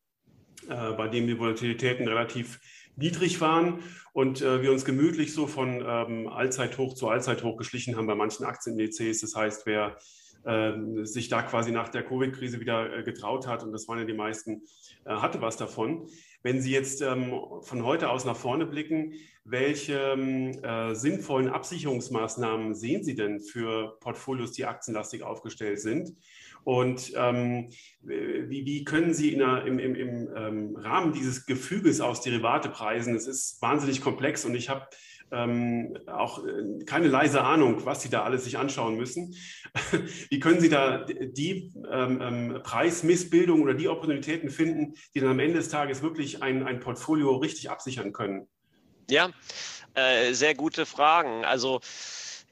äh, bei dem die Volatilitäten relativ niedrig waren und äh, wir uns gemütlich so von ähm, Allzeithoch zu Allzeithoch geschlichen haben bei manchen Aktienindizes. Das heißt, wer äh, sich da quasi nach der Covid-Krise wieder äh, getraut hat, und das waren ja die meisten, hatte was davon. Wenn Sie jetzt ähm, von heute aus nach vorne blicken, welche ähm, äh, sinnvollen Absicherungsmaßnahmen sehen Sie denn für Portfolios, die aktienlastig aufgestellt sind? Und ähm, wie, wie, können Sie der, im, im, im ähm, Rahmen dieses Gefüges aus Derivatepreisen, es ist wahnsinnig komplex und ich habe ähm, auch äh, keine leise Ahnung, was Sie da alles sich anschauen müssen. [LAUGHS] Wie können Sie da die ähm, ähm, Preismissbildung oder die Opportunitäten finden, die dann am Ende des Tages wirklich ein, ein Portfolio richtig absichern können? Ja, äh, sehr gute Fragen. Also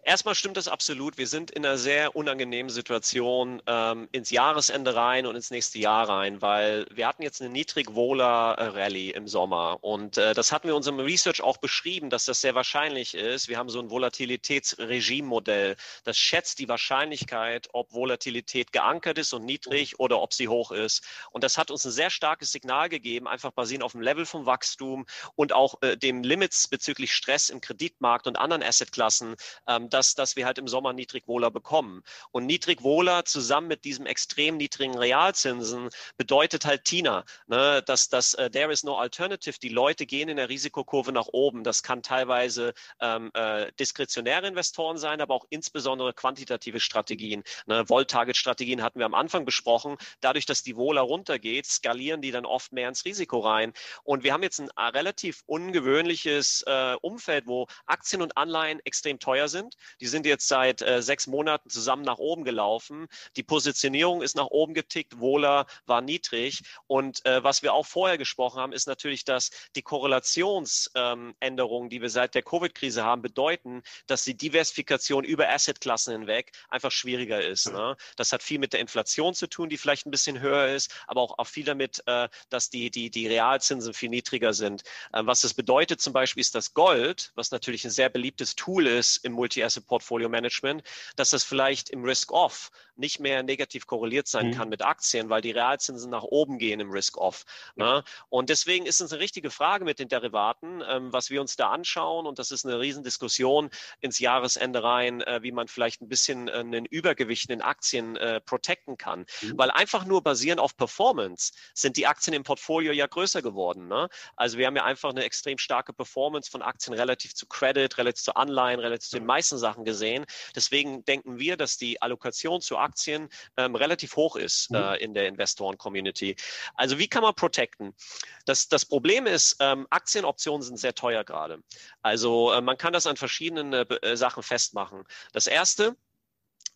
Erstmal stimmt das absolut. Wir sind in einer sehr unangenehmen Situation ähm, ins Jahresende rein und ins nächste Jahr rein, weil wir hatten jetzt eine Niedrig-Vola-Rallye im Sommer und äh, das hatten wir in unserem Research auch beschrieben, dass das sehr wahrscheinlich ist. Wir haben so ein Volatilitätsregime-Modell, das schätzt die Wahrscheinlichkeit, ob Volatilität geankert ist und niedrig oder ob sie hoch ist. Und das hat uns ein sehr starkes Signal gegeben, einfach basierend auf dem Level vom Wachstum und auch äh, dem Limits bezüglich Stress im Kreditmarkt und anderen Assetklassen, ähm, dass, dass wir halt im Sommer Niedrigwohler bekommen. Und Niedrigwohler zusammen mit diesem extrem niedrigen Realzinsen bedeutet halt Tina, ne, dass, dass uh, there is no alternative. Die Leute gehen in der Risikokurve nach oben. Das kann teilweise ähm, äh, diskretionäre Investoren sein, aber auch insbesondere quantitative Strategien. Ne, Volt-Target-Strategien hatten wir am Anfang besprochen. Dadurch, dass die Wohler runtergeht, skalieren die dann oft mehr ins Risiko rein. Und wir haben jetzt ein äh, relativ ungewöhnliches äh, Umfeld, wo Aktien und Anleihen extrem teuer sind. Die sind jetzt seit äh, sechs Monaten zusammen nach oben gelaufen. Die Positionierung ist nach oben getickt, Wohler war niedrig. Und äh, was wir auch vorher gesprochen haben, ist natürlich, dass die Korrelationsänderungen, ähm, die wir seit der Covid-Krise haben, bedeuten, dass die Diversifikation über Assetklassen hinweg einfach schwieriger ist. Ne? Das hat viel mit der Inflation zu tun, die vielleicht ein bisschen höher ist, aber auch, auch viel damit, äh, dass die, die, die Realzinsen viel niedriger sind. Äh, was das bedeutet zum Beispiel ist, dass Gold, was natürlich ein sehr beliebtes Tool ist im Multi-Asset-Portfolio-Management, dass das vielleicht im Risk-Off nicht mehr negativ korreliert sein mhm. kann mit Aktien, weil die Realzinsen nach oben gehen im Risk-Off. Ne? Und deswegen ist es eine richtige Frage mit den Derivaten, ähm, was wir uns da anschauen. Und das ist eine Riesendiskussion ins Jahresende rein, äh, wie man vielleicht ein bisschen äh, einen Übergewicht in Aktien äh, protecten kann. Mhm. Weil einfach nur basierend auf Performance sind die Aktien im Portfolio ja größer geworden. Ne? Also wir haben ja einfach eine extrem starke Performance von Aktien relativ zu Credit, relativ zu Anleihen, relativ zu den meisten Sachen gesehen. Deswegen denken wir, dass die Allokation zu Aktien ähm, relativ hoch ist mhm. äh, in der Investoren-Community. Also wie kann man protecten? Das, das Problem ist, ähm, Aktienoptionen sind sehr teuer gerade. Also äh, man kann das an verschiedenen äh Sachen festmachen. Das erste,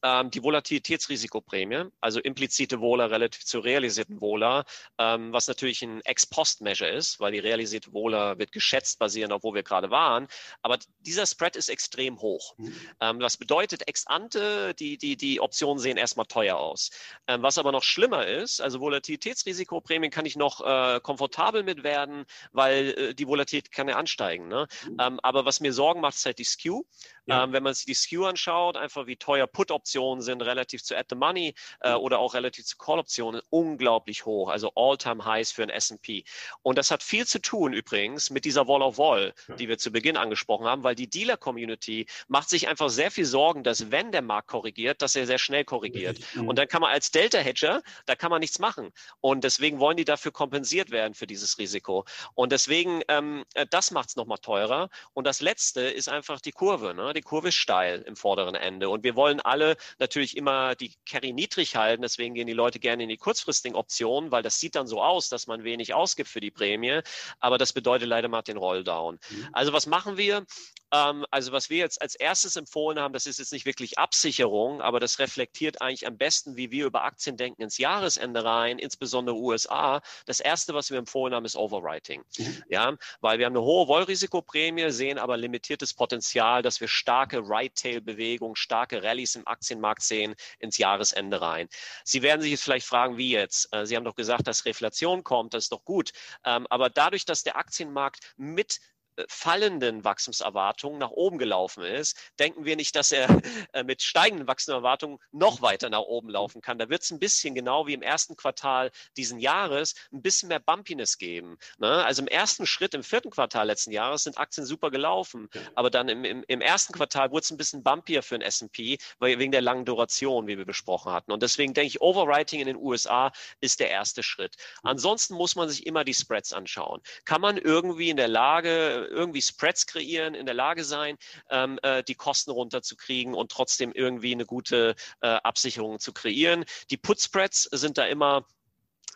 ähm, die Volatilitätsrisikoprämie, also implizite Wohler relativ zu realisierten Wohler, ähm, was natürlich ein Ex-Post-Measure ist, weil die realisierte Wohler wird geschätzt basierend auf wo wir gerade waren. Aber dieser Spread ist extrem hoch. Mhm. Ähm, was bedeutet, ex ante, die, die, die Optionen sehen erstmal teuer aus. Ähm, was aber noch schlimmer ist, also Volatilitätsrisikoprämien kann ich noch äh, komfortabel mit werden, weil äh, die Volatilität kann ja ansteigen. Ne? Mhm. Ähm, aber was mir Sorgen macht, ist halt die Skew. Ja. Ähm, wenn man sich die Skew anschaut, einfach wie teuer Put-Optionen sind relativ zu At the Money äh, oder auch relativ zu Call-Optionen, unglaublich hoch, also All-Time-Highs für ein S&P. Und das hat viel zu tun übrigens mit dieser Wall-of-Wall, ja. die wir zu Beginn angesprochen haben, weil die Dealer-Community macht sich einfach sehr viel Sorgen, dass wenn der Markt korrigiert, dass er sehr schnell korrigiert. Mhm. Und dann kann man als Delta-Hedger, da kann man nichts machen. Und deswegen wollen die dafür kompensiert werden für dieses Risiko. Und deswegen, ähm, äh, das macht es nochmal teurer. Und das Letzte ist einfach die Kurve. Ne? Die Kurve ist steil im vorderen Ende. Und wir wollen alle natürlich immer die Carry niedrig halten. Deswegen gehen die Leute gerne in die kurzfristigen Optionen, weil das sieht dann so aus, dass man wenig ausgibt für die Prämie. Aber das bedeutet leider mal den Rolldown. Mhm. Also was machen wir? Ähm, also was wir jetzt als erstes empfohlen haben, das ist jetzt nicht wirklich Absicherung, aber das reflektiert eigentlich am besten, wie wir über Aktien denken ins Jahresende rein, insbesondere USA. Das erste, was wir empfohlen haben, ist Overwriting. Mhm. Ja, weil wir haben eine hohe Wollrisikoprämie, sehen aber limitiertes Potenzial, dass wir starke Right-Tail-Bewegungen, starke Rallyes im Aktienmarkt sehen ins Jahresende rein. Sie werden sich jetzt vielleicht fragen, wie jetzt? Äh, Sie haben doch gesagt, dass Reflation kommt, das ist doch gut. Ähm, aber dadurch, dass der Aktienmarkt mit fallenden Wachstumserwartungen nach oben gelaufen ist, denken wir nicht, dass er [LAUGHS] äh, mit steigenden Wachstumserwartungen noch weiter nach oben laufen kann. Da wird es ein bisschen genau wie im ersten Quartal diesen Jahres ein bisschen mehr Bumpiness geben. Ne? Also im ersten Schritt im vierten Quartal letzten Jahres sind Aktien super gelaufen, aber dann im, im, im ersten Quartal wurde es ein bisschen bumpier für den S&P, wegen der langen Duration, wie wir besprochen hatten. Und deswegen denke ich, Overwriting in den USA ist der erste Schritt. Ansonsten muss man sich immer die Spreads anschauen. Kann man irgendwie in der Lage irgendwie Spreads kreieren, in der Lage sein, ähm, äh, die Kosten runterzukriegen und trotzdem irgendwie eine gute äh, Absicherung zu kreieren. Die Put-Spreads sind da immer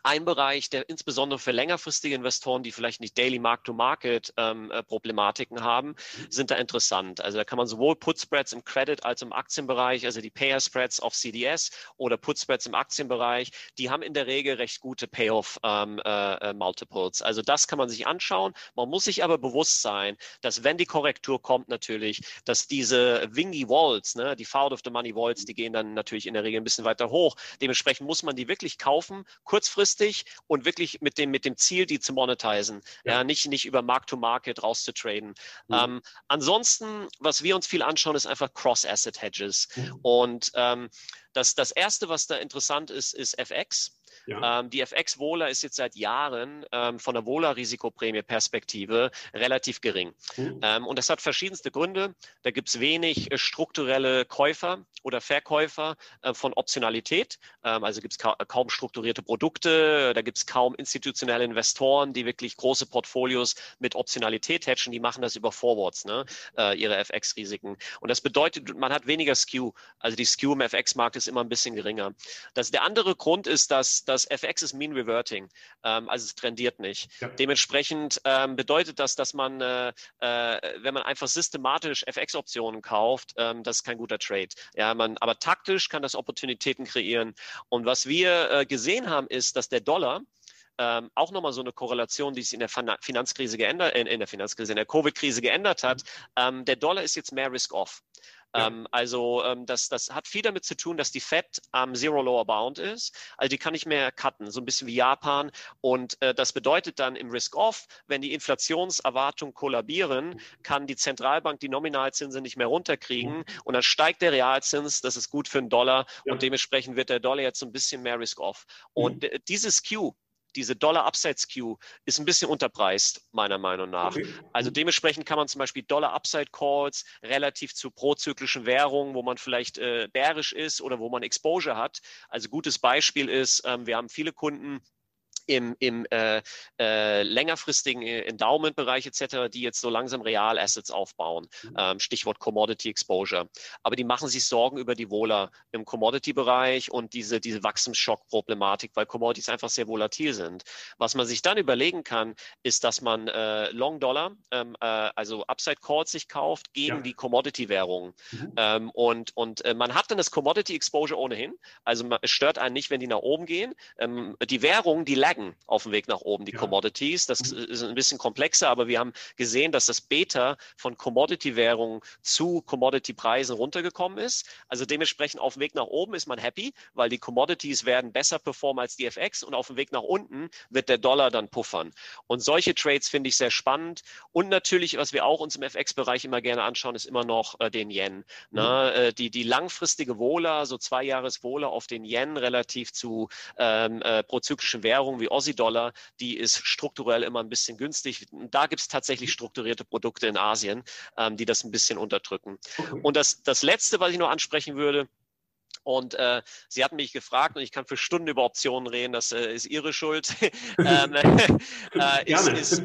ein Bereich, der insbesondere für längerfristige Investoren, die vielleicht nicht Daily Mark-to-Market-Problematiken ähm, äh, haben, sind da interessant. Also da kann man sowohl Put-Spreads im Credit als im Aktienbereich, also die Payer-Spreads auf CDS oder Put-Spreads im Aktienbereich, die haben in der Regel recht gute Payoff-Multiples. Ähm, äh, also das kann man sich anschauen. Man muss sich aber bewusst sein, dass wenn die Korrektur kommt natürlich, dass diese Wingy Walls, ne, die Foul of the Money Walls, die gehen dann natürlich in der Regel ein bisschen weiter hoch. Dementsprechend muss man die wirklich kaufen, kurzfristig langfristig und wirklich mit dem, mit dem Ziel, die zu monetizen, ja. ja nicht, nicht über Mark-to-Market rauszutraden. Mhm. Ähm, ansonsten, was wir uns viel anschauen, ist einfach Cross-Asset-Hedges. Mhm. Und ähm, das, das erste, was da interessant ist, ist FX. Ja. Ähm, die FX-Wohler ist jetzt seit Jahren ähm, von der Wohler-Risikoprämie-Perspektive relativ gering. Mhm. Ähm, und das hat verschiedenste Gründe. Da gibt es wenig äh, strukturelle Käufer oder Verkäufer äh, von Optionalität. Ähm, also gibt es ka kaum strukturierte Produkte, da gibt es kaum institutionelle Investoren, die wirklich große Portfolios mit Optionalität hatchen. Die machen das über Forwards, ne? äh, ihre FX-Risiken. Und das bedeutet, man hat weniger Skew. Also die Skew im FX-Markt ist immer ein bisschen geringer. Das, der andere Grund ist, dass das FX ist Mean Reverting, ähm, also es trendiert nicht. Ja. Dementsprechend ähm, bedeutet das, dass man, äh, äh, wenn man einfach systematisch FX-Optionen kauft, ähm, das ist kein guter Trade. Ja, man, aber taktisch kann das Opportunitäten kreieren. Und was wir äh, gesehen haben, ist, dass der Dollar ähm, auch nochmal so eine Korrelation, die sich in der Finanzkrise geändert, in, in der Finanzkrise, in der Covid-Krise geändert hat. Mhm. Ähm, der Dollar ist jetzt mehr Risk-Off. Ja. Ähm, also ähm, das, das hat viel damit zu tun, dass die Fed am ähm, Zero Lower Bound ist. Also die kann nicht mehr cutten, so ein bisschen wie Japan. Und äh, das bedeutet dann im Risk-Off, wenn die Inflationserwartungen kollabieren, kann die Zentralbank die Nominalzinsen nicht mehr runterkriegen mhm. und dann steigt der Realzins. Das ist gut für den Dollar ja. und dementsprechend wird der Dollar jetzt so ein bisschen mehr Risk-Off. Und mhm. dieses Q, diese Dollar Upside Skew ist ein bisschen unterpreist, meiner Meinung nach. Okay. Also dementsprechend kann man zum Beispiel Dollar Upside Calls relativ zu prozyklischen Währungen, wo man vielleicht äh, bärisch ist oder wo man Exposure hat. Also gutes Beispiel ist, ähm, wir haben viele Kunden, im, im äh, äh, längerfristigen äh, Endowment-Bereich etc., die jetzt so langsam Real-Assets aufbauen. Mhm. Ähm, Stichwort Commodity Exposure. Aber die machen sich Sorgen über die Wohler im Commodity-Bereich und diese, diese Wachstumsschock-Problematik, weil Commodities einfach sehr volatil sind. Was man sich dann überlegen kann, ist, dass man äh, Long Dollar, ähm, äh, also Upside Calls sich kauft gegen ja. die Commodity-Währungen. Mhm. Ähm, und und äh, man hat dann das Commodity Exposure ohnehin. Also man, es stört einen nicht, wenn die nach oben gehen. Ähm, die Währungen, die lag steigen auf dem Weg nach oben, die ja. Commodities. Das mhm. ist ein bisschen komplexer, aber wir haben gesehen, dass das Beta von Commodity-Währungen zu Commodity-Preisen runtergekommen ist. Also dementsprechend auf dem Weg nach oben ist man happy, weil die Commodities werden besser performen als die FX und auf dem Weg nach unten wird der Dollar dann puffern. Und solche Trades finde ich sehr spannend. Und natürlich, was wir auch uns im FX-Bereich immer gerne anschauen, ist immer noch äh, den Yen. Ne? Mhm. Äh, die, die langfristige Wohler, so zwei Jahres Wohler auf den Yen relativ zu ähm, äh, prozyklischen Währungen wie Aussie-Dollar, die ist strukturell immer ein bisschen günstig. Da gibt es tatsächlich strukturierte Produkte in Asien, ähm, die das ein bisschen unterdrücken. Und das, das Letzte, was ich noch ansprechen würde, und äh, sie hat mich gefragt, und ich kann für Stunden über Optionen reden, das äh, ist ihre Schuld, [LAUGHS] ähm, [LAUGHS] äh, ist, ist,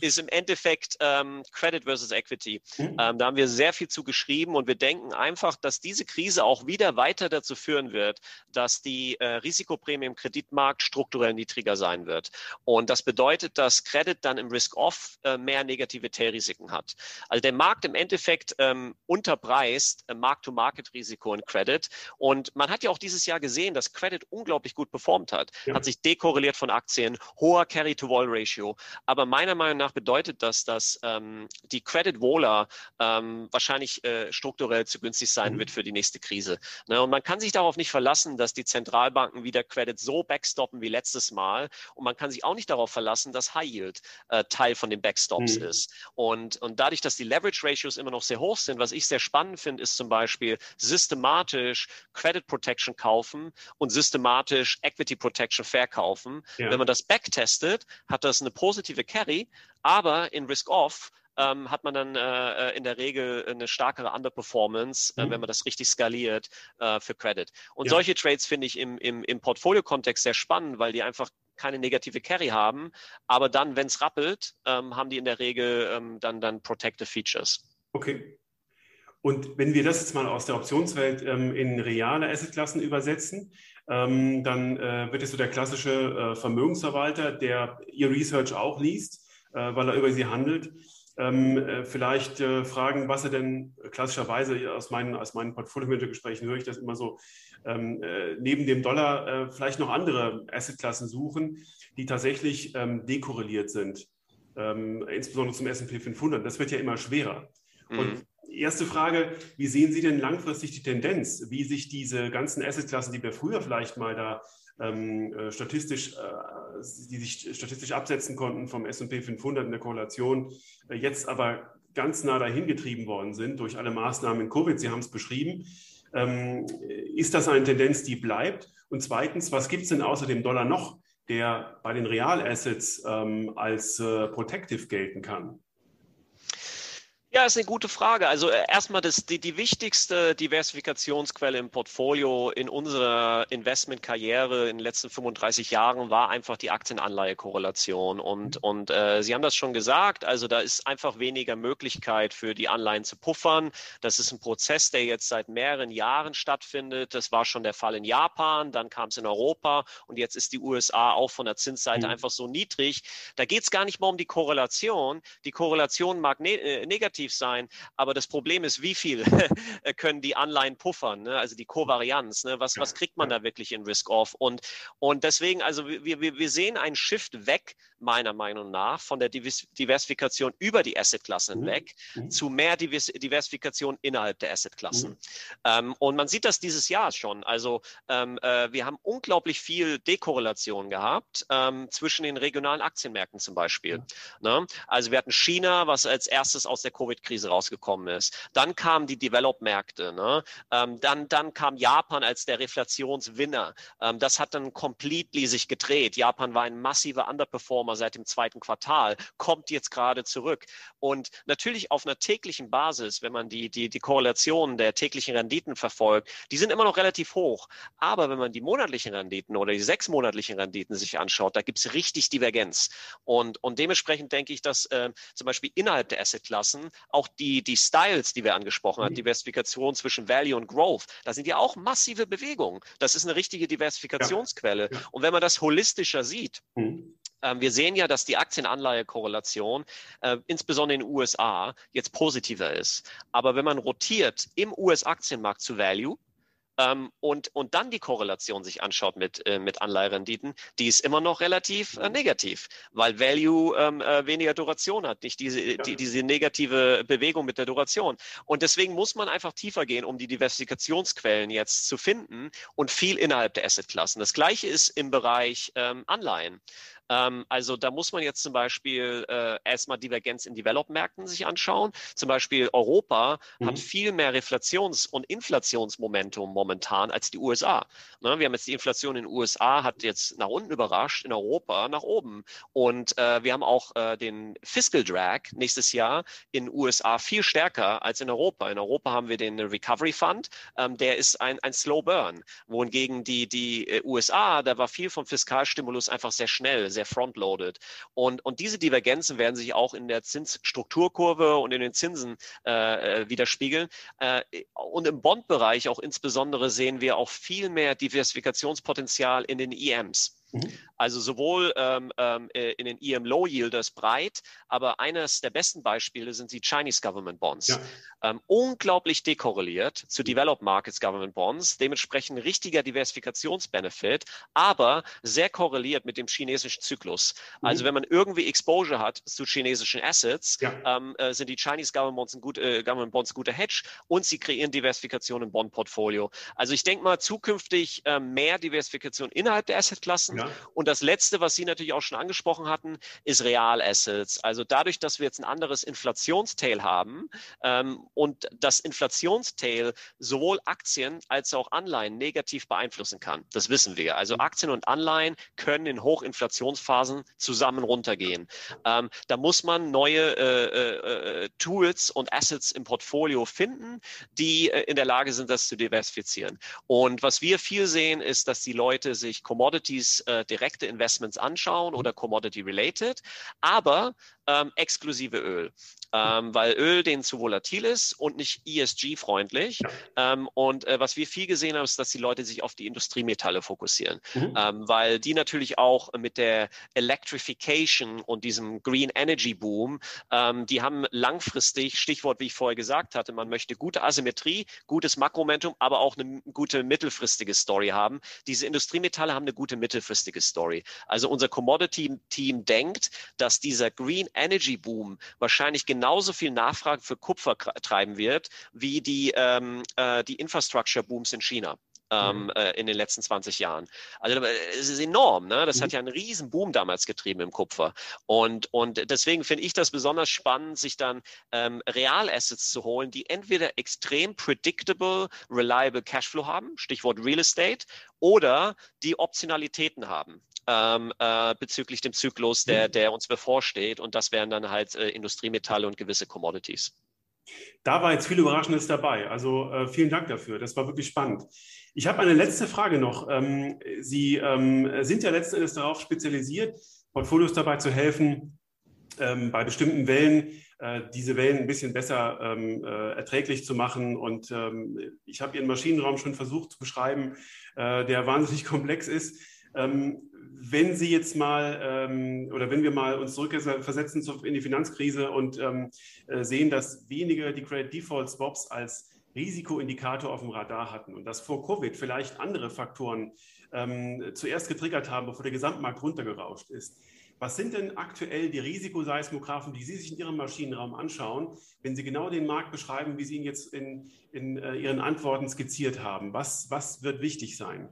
ist, im Endeffekt ähm, Credit versus Equity. Mhm. Ähm, da haben wir sehr viel zu geschrieben und wir denken einfach, dass diese Krise auch wieder weiter dazu führen wird, dass die äh, Risikoprämie im Kreditmarkt strukturell niedriger sein wird. Und das bedeutet, dass Credit dann im Risk-Off äh, mehr Negativität-Risiken hat. Also der Markt im Endeffekt ähm, unterpreist äh, Mark-to-Market-Risiko in Credit und und man hat ja auch dieses Jahr gesehen, dass Credit unglaublich gut performt hat, ja. hat sich dekorreliert von Aktien, hoher Carry-to-Wall-Ratio. Aber meiner Meinung nach bedeutet das, dass ähm, die Credit-Wohler ähm, wahrscheinlich äh, strukturell zu günstig sein mhm. wird für die nächste Krise. Ne? Und man kann sich darauf nicht verlassen, dass die Zentralbanken wieder Credit so backstoppen wie letztes Mal. Und man kann sich auch nicht darauf verlassen, dass High Yield äh, Teil von den Backstops mhm. ist. Und, und dadurch, dass die Leverage-Ratios immer noch sehr hoch sind, was ich sehr spannend finde, ist zum Beispiel systematisch Credit Credit Protection kaufen und systematisch Equity Protection verkaufen. Ja. Wenn man das backtestet, hat das eine positive Carry, aber in Risk-Off ähm, hat man dann äh, in der Regel eine stärkere Underperformance, äh, mhm. wenn man das richtig skaliert äh, für Credit. Und ja. solche Trades finde ich im, im, im Portfolio-Kontext sehr spannend, weil die einfach keine negative Carry haben, aber dann, wenn es rappelt, ähm, haben die in der Regel ähm, dann, dann Protective Features. Okay. Und wenn wir das jetzt mal aus der Optionswelt ähm, in reale Assetklassen übersetzen, ähm, dann äh, wird es so der klassische äh, Vermögensverwalter, der Ihr Research auch liest, äh, weil er über Sie handelt, ähm, äh, vielleicht äh, fragen, was er denn klassischerweise aus meinen, aus meinen Portfolio-Gesprächen höre ich das immer so, ähm, äh, neben dem Dollar vielleicht noch andere Assetklassen suchen, die tatsächlich ähm, dekorreliert sind, ähm, insbesondere zum S&P 500. Das wird ja immer schwerer. Mhm. Und Erste Frage, wie sehen Sie denn langfristig die Tendenz, wie sich diese ganzen Assetklassen, die wir früher vielleicht mal da ähm, äh, statistisch, äh, die sich statistisch absetzen konnten vom S&P 500 in der Korrelation, äh, jetzt aber ganz nah dahin getrieben worden sind durch alle Maßnahmen in Covid, Sie haben es beschrieben. Ähm, ist das eine Tendenz, die bleibt? Und zweitens, was gibt es denn außer dem Dollar noch, der bei den Realassets ähm, als äh, protective gelten kann? Ja, ist eine gute Frage. Also äh, erstmal das, die, die wichtigste Diversifikationsquelle im Portfolio in unserer Investmentkarriere in den letzten 35 Jahren war einfach die Aktienanleihe-Korrelation. Und, mhm. und äh, Sie haben das schon gesagt, also da ist einfach weniger Möglichkeit für die Anleihen zu puffern. Das ist ein Prozess, der jetzt seit mehreren Jahren stattfindet. Das war schon der Fall in Japan, dann kam es in Europa und jetzt ist die USA auch von der Zinsseite mhm. einfach so niedrig. Da geht es gar nicht mal um die Korrelation. Die Korrelation mag ne äh, negativ negativ sein. Aber das Problem ist, wie viel [LAUGHS] können die Anleihen puffern, ne? also die Kovarianz. Ne? Was, was kriegt man da wirklich in Risk-Off? Und, und deswegen, also wir, wir, wir sehen einen Shift weg, meiner Meinung nach, von der Diversifikation über die Assetklassen mhm. weg mhm. zu mehr Diversifikation innerhalb der Assetklassen. Mhm. Ähm, und man sieht das dieses Jahr schon. Also ähm, äh, wir haben unglaublich viel Dekorrelation gehabt ähm, zwischen den regionalen Aktienmärkten zum Beispiel. Ne? Also wir hatten China, was als erstes aus der Covid Covid-Krise rausgekommen ist. Dann kamen die Develop-Märkte. Ne? Ähm, dann, dann kam Japan als der Reflationswinner. Ähm, das hat dann completely sich gedreht. Japan war ein massiver Underperformer seit dem zweiten Quartal, kommt jetzt gerade zurück. Und natürlich auf einer täglichen Basis, wenn man die, die, die Korrelation der täglichen Renditen verfolgt, die sind immer noch relativ hoch. Aber wenn man die monatlichen Renditen oder die sechsmonatlichen Renditen sich anschaut, da gibt es richtig Divergenz. Und, und dementsprechend denke ich, dass äh, zum Beispiel innerhalb der Assetklassen auch die, die Styles, die wir angesprochen haben, mhm. Diversifikation zwischen Value und Growth, da sind ja auch massive Bewegungen. Das ist eine richtige Diversifikationsquelle. Ja, ja. Und wenn man das holistischer sieht, mhm ähm, wir sehen ja, dass die Aktienanleihe-Korrelation äh, insbesondere in den USA jetzt positiver ist. Aber wenn man rotiert im US-Aktienmarkt zu Value, ähm, und, und dann die Korrelation sich anschaut mit, äh, mit Anleiherenditen, die ist immer noch relativ äh, negativ, weil Value ähm, äh, weniger Duration hat, nicht diese, die, diese negative Bewegung mit der Duration. Und deswegen muss man einfach tiefer gehen, um die Diversifikationsquellen jetzt zu finden und viel innerhalb der Assetklassen. Das gleiche ist im Bereich ähm, Anleihen. Ähm, also da muss man jetzt zum Beispiel äh, erstmal Divergenz in Develop-Märkten sich anschauen. Zum Beispiel Europa mhm. hat viel mehr Reflations- und Inflationsmomentum momentan als die USA. Ne? Wir haben jetzt die Inflation in den USA hat jetzt nach unten überrascht, in Europa nach oben. Und äh, wir haben auch äh, den Fiscal Drag nächstes Jahr in den USA viel stärker als in Europa. In Europa haben wir den Recovery Fund, ähm, der ist ein, ein Slow Burn, wohingegen die, die äh, USA, da war viel vom Fiskalstimulus einfach sehr schnell, sehr frontloaded. Und, und diese Divergenzen werden sich auch in der Zinsstrukturkurve und in den Zinsen äh, äh, widerspiegeln. Äh, und im Bondbereich auch insbesondere sehen wir auch viel mehr Diversifikationspotenzial in den EMs. Mhm. Also sowohl ähm, ähm, äh, in den EM Low Yielders breit, aber eines der besten Beispiele sind die Chinese Government Bonds. Ja. Ähm, unglaublich dekorreliert zu Developed Markets Government Bonds, dementsprechend richtiger Diversifikationsbenefit, aber sehr korreliert mit dem chinesischen Zyklus. Mhm. Also wenn man irgendwie Exposure hat zu chinesischen Assets, ja. ähm, äh, sind die Chinese Government Bonds ein, gut, äh, Government Bonds guter Hedge und sie kreieren Diversifikation im Bond-Portfolio. Also ich denke mal zukünftig äh, mehr Diversifikation innerhalb der Assetklassen ja. Und das Letzte, was Sie natürlich auch schon angesprochen hatten, ist Realassets. Also dadurch, dass wir jetzt ein anderes Inflationstail haben ähm, und das Inflationstail sowohl Aktien als auch Anleihen negativ beeinflussen kann. Das wissen wir. Also mhm. Aktien und Anleihen können in Hochinflationsphasen zusammen runtergehen. Ähm, da muss man neue äh, äh, äh Tools und Assets im Portfolio finden, die äh, in der Lage sind, das zu diversifizieren. Und was wir viel sehen, ist, dass die Leute sich Commodities äh, direkte Investments anschauen oder Commodity-related, aber ähm, exklusive Öl ähm, weil Öl denen zu volatil ist und nicht ESG-freundlich. Ähm, und äh, was wir viel gesehen haben, ist, dass die Leute sich auf die Industriemetalle fokussieren, mhm. ähm, weil die natürlich auch mit der Electrification und diesem Green Energy Boom, ähm, die haben langfristig, Stichwort, wie ich vorher gesagt hatte, man möchte gute Asymmetrie, gutes Makromomentum, aber auch eine gute mittelfristige Story haben. Diese Industriemetalle haben eine gute mittelfristige Story. Also unser Commodity-Team denkt, dass dieser Green Energy Boom wahrscheinlich genau genauso viel Nachfrage für Kupfer treiben wird wie die, ähm, äh, die Infrastructure-Booms in China. Ähm, mhm. äh, in den letzten 20 Jahren. Also es ist enorm. Ne? Das mhm. hat ja einen riesen Boom damals getrieben im Kupfer. Und, und deswegen finde ich das besonders spannend, sich dann ähm, Realassets zu holen, die entweder extrem predictable, reliable Cashflow haben, Stichwort Real Estate, oder die Optionalitäten haben ähm, äh, bezüglich dem Zyklus, der, mhm. der uns bevorsteht. Und das wären dann halt äh, Industriemetalle und gewisse Commodities. Da war jetzt viel Überraschendes dabei. Also äh, vielen Dank dafür. Das war wirklich spannend. Ich habe eine letzte Frage noch. Ähm, Sie ähm, sind ja letzten Endes darauf spezialisiert, Portfolios dabei zu helfen, ähm, bei bestimmten Wellen äh, diese Wellen ein bisschen besser ähm, äh, erträglich zu machen. Und ähm, ich habe Ihren Maschinenraum schon versucht zu beschreiben, äh, der wahnsinnig [LAUGHS] komplex ist. Ähm, wenn Sie jetzt mal ähm, oder wenn wir mal uns zurückversetzen in die Finanzkrise und ähm, äh, sehen, dass wenige die Credit Default Swaps als Risikoindikator auf dem Radar hatten und dass vor Covid vielleicht andere Faktoren ähm, zuerst getriggert haben, bevor der Gesamtmarkt runtergerauscht ist. Was sind denn aktuell die Risikoseismographen, die Sie sich in Ihrem Maschinenraum anschauen, wenn Sie genau den Markt beschreiben, wie Sie ihn jetzt in, in äh, Ihren Antworten skizziert haben? Was, was wird wichtig sein?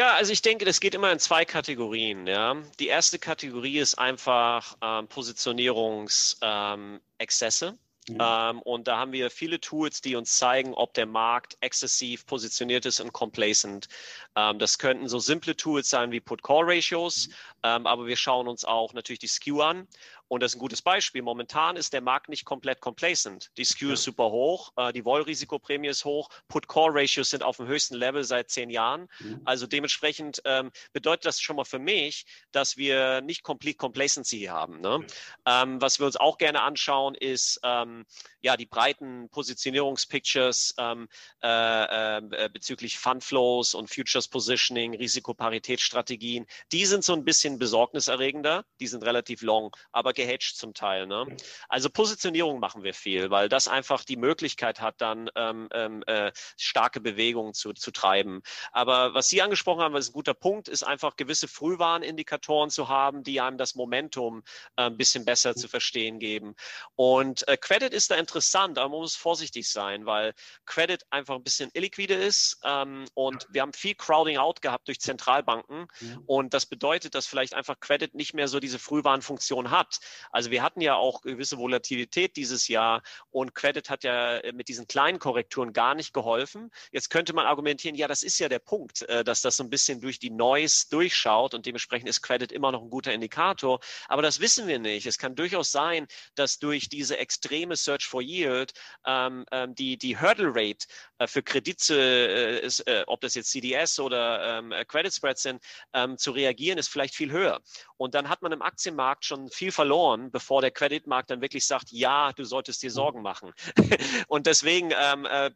Ja, also ich denke, das geht immer in zwei Kategorien. Ja. Die erste Kategorie ist einfach ähm, Positionierungsexzesse. Ähm, Mhm. Ähm, und da haben wir viele Tools, die uns zeigen, ob der Markt exzessiv positioniert ist und complacent. Ähm, das könnten so simple Tools sein wie Put-Call-Ratios, mhm. ähm, aber wir schauen uns auch natürlich die Skew an und das ist ein gutes Beispiel. Momentan ist der Markt nicht komplett complacent. Die Skew ja. ist super hoch, äh, die Wollrisikoprämie ist hoch, Put-Call-Ratios sind auf dem höchsten Level seit zehn Jahren. Mhm. Also dementsprechend ähm, bedeutet das schon mal für mich, dass wir nicht complete Complacency haben. Ne? Ja. Ähm, was wir uns auch gerne anschauen, ist ähm, ja die breiten Positionierungspictures ähm, äh, äh, bezüglich Fundflows und Futures Positioning, Risikoparitätsstrategien. Die sind so ein bisschen besorgniserregender. Die sind relativ long, aber gehedged zum Teil. Ne? Also Positionierung machen wir viel, weil das einfach die Möglichkeit hat, dann ähm, ähm, äh, starke Bewegungen zu, zu treiben. Aber was Sie angesprochen haben, was ein guter Punkt, ist einfach gewisse Frühwarnindikatoren zu haben, die einem das Momentum äh, ein bisschen besser zu verstehen geben. Und äh, Credit ist da interessant, aber man muss vorsichtig sein, weil Credit einfach ein bisschen illiquide ist ähm, und wir haben viel Crowding out gehabt durch Zentralbanken mhm. und das bedeutet, dass vielleicht einfach Credit nicht mehr so diese Frühwarnfunktion hat. Also wir hatten ja auch gewisse Volatilität dieses Jahr und Credit hat ja äh, mit diesen kleinen Korrekturen gar nicht geholfen. Jetzt könnte man argumentieren, ja, das ist ja der Punkt, äh, dass das so ein bisschen durch die Noise durchschaut und dementsprechend ist Credit immer noch ein guter Indikator. Aber das wissen wir nicht. Es kann durchaus sein, dass durch diese extreme Search for Yield ähm, ähm die, die Hurdle Rate äh, für Kredite, äh, ist, äh, ob das jetzt CDS oder ähm, Credit Spreads sind, ähm, zu reagieren, ist vielleicht viel höher. Und dann hat man im Aktienmarkt schon viel verloren, bevor der Kreditmarkt dann wirklich sagt, ja, du solltest dir mhm. Sorgen machen. [LAUGHS] und deswegen, ähm, äh,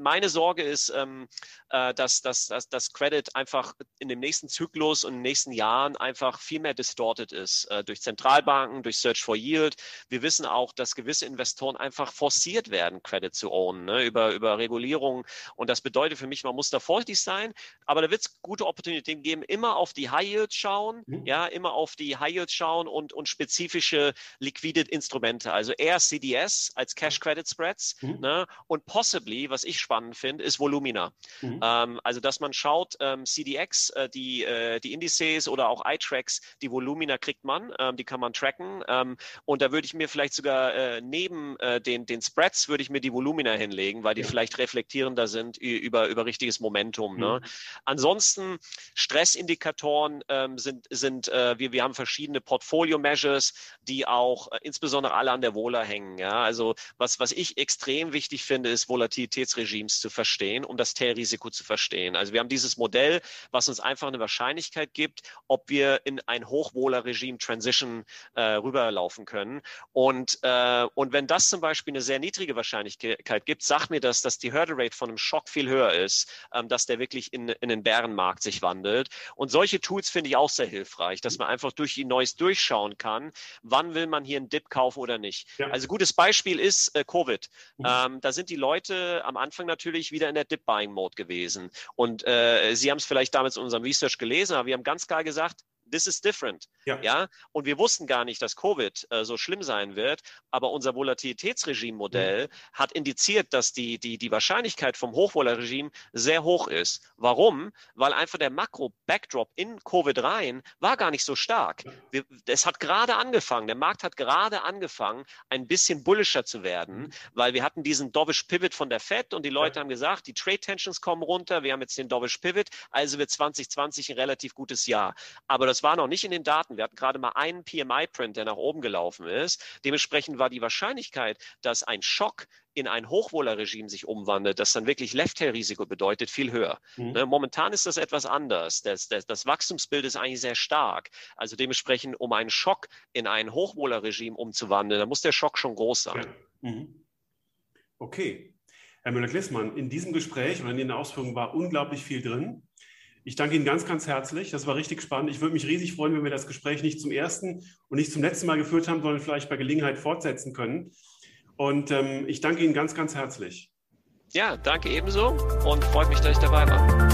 meine Sorge ist, ähm, äh, dass, dass, dass das Credit einfach in dem nächsten Zyklus und in den nächsten Jahren einfach viel mehr distorted ist äh, durch Zentralbanken, durch Search for Yield. Wir wissen auch, dass gewisse Investoren einfach forciert werden, Credit zu ownen, ne, über, über Regulierung. Und das bedeutet für mich, man muss da vorsichtig sein, aber da wird es gute Opportunitäten geben, immer auf die High Yield schauen, mhm. ja, immer auf die High Yield schauen und, und spezifische liquide Instrumente, also eher CDS als Cash Credit Spreads mhm. ne, und possibly, was ich spannend finde, ist Volumina. Mhm. Ähm, also, dass man schaut, ähm, CDX, äh, die, äh, die Indizes oder auch iTracks, die Volumina kriegt man, ähm, die kann man tracken. Ähm, und da würde ich mir vielleicht sogar äh, neben äh, den, den Spreads würde ich mir die Volumina hinlegen, weil die ja. vielleicht reflektierender sind über, über richtiges Momentum. Ne? Mhm. Ansonsten Stressindikatoren ähm, sind, sind äh, wir, wir haben verschiedene Portfolio-Measures, die auch äh, insbesondere alle an der Wohler hängen. Ja? Also was, was ich extrem wichtig finde, ist Volatilitätsregimes zu verstehen, um das Tailrisiko zu verstehen. Also wir haben dieses Modell, was uns einfach eine Wahrscheinlichkeit gibt, ob wir in ein Hochwohler-Regime Transition äh, rüberlaufen können. Und, äh, und wenn das zum Beispiel eine sehr niedrige Wahrscheinlichkeit gibt, sagt mir das, dass die Hurdle Rate von einem Schock viel höher ist, ähm, dass der wirklich in, in den Bärenmarkt sich wandelt. Und solche Tools finde ich auch sehr hilfreich, dass man einfach durch die Neues durchschauen kann, wann will man hier einen Dip kaufen oder nicht. Ja. Also gutes Beispiel ist äh, Covid. Mhm. Ähm, da sind die Leute am Anfang natürlich wieder in der Dip-Buying-Mode gewesen. Und äh, Sie haben es vielleicht damals in unserem Research gelesen, aber wir haben ganz klar gesagt, this is different. Ja. ja? Und wir wussten gar nicht, dass Covid äh, so schlimm sein wird, aber unser Volatilitätsregime-Modell mhm. hat indiziert, dass die, die, die Wahrscheinlichkeit vom Hochvola-Regime sehr hoch ist. Warum? Weil einfach der Makro-Backdrop in Covid rein war gar nicht so stark. Wir, es hat gerade angefangen, der Markt hat gerade angefangen, ein bisschen bullischer zu werden, mhm. weil wir hatten diesen Dovish Pivot von der Fed und die Leute ja. haben gesagt, die Trade Tensions kommen runter, wir haben jetzt den Dovish Pivot, also wird 2020 ein relativ gutes Jahr. Aber das war noch nicht in den Daten. Wir hatten gerade mal einen PMI-Print, der nach oben gelaufen ist. Dementsprechend war die Wahrscheinlichkeit, dass ein Schock in ein Hochwohlerregime sich umwandelt, das dann wirklich Left-Tail-Risiko bedeutet, viel höher. Mhm. Ne, momentan ist das etwas anders. Das, das, das, Wachstumsbild ist eigentlich sehr stark. Also dementsprechend, um einen Schock in ein Hochwohlerregime umzuwandeln, da muss der Schock schon groß sein. Ja. Mhm. Okay. Herr Müller-Glissmann, in diesem Gespräch oder in den Ausführungen war unglaublich viel drin. Ich danke Ihnen ganz, ganz herzlich. Das war richtig spannend. Ich würde mich riesig freuen, wenn wir das Gespräch nicht zum ersten und nicht zum letzten Mal geführt haben, sondern vielleicht bei Gelegenheit fortsetzen können. Und ähm, ich danke Ihnen ganz, ganz herzlich. Ja, danke ebenso und freut mich, dass ich dabei war.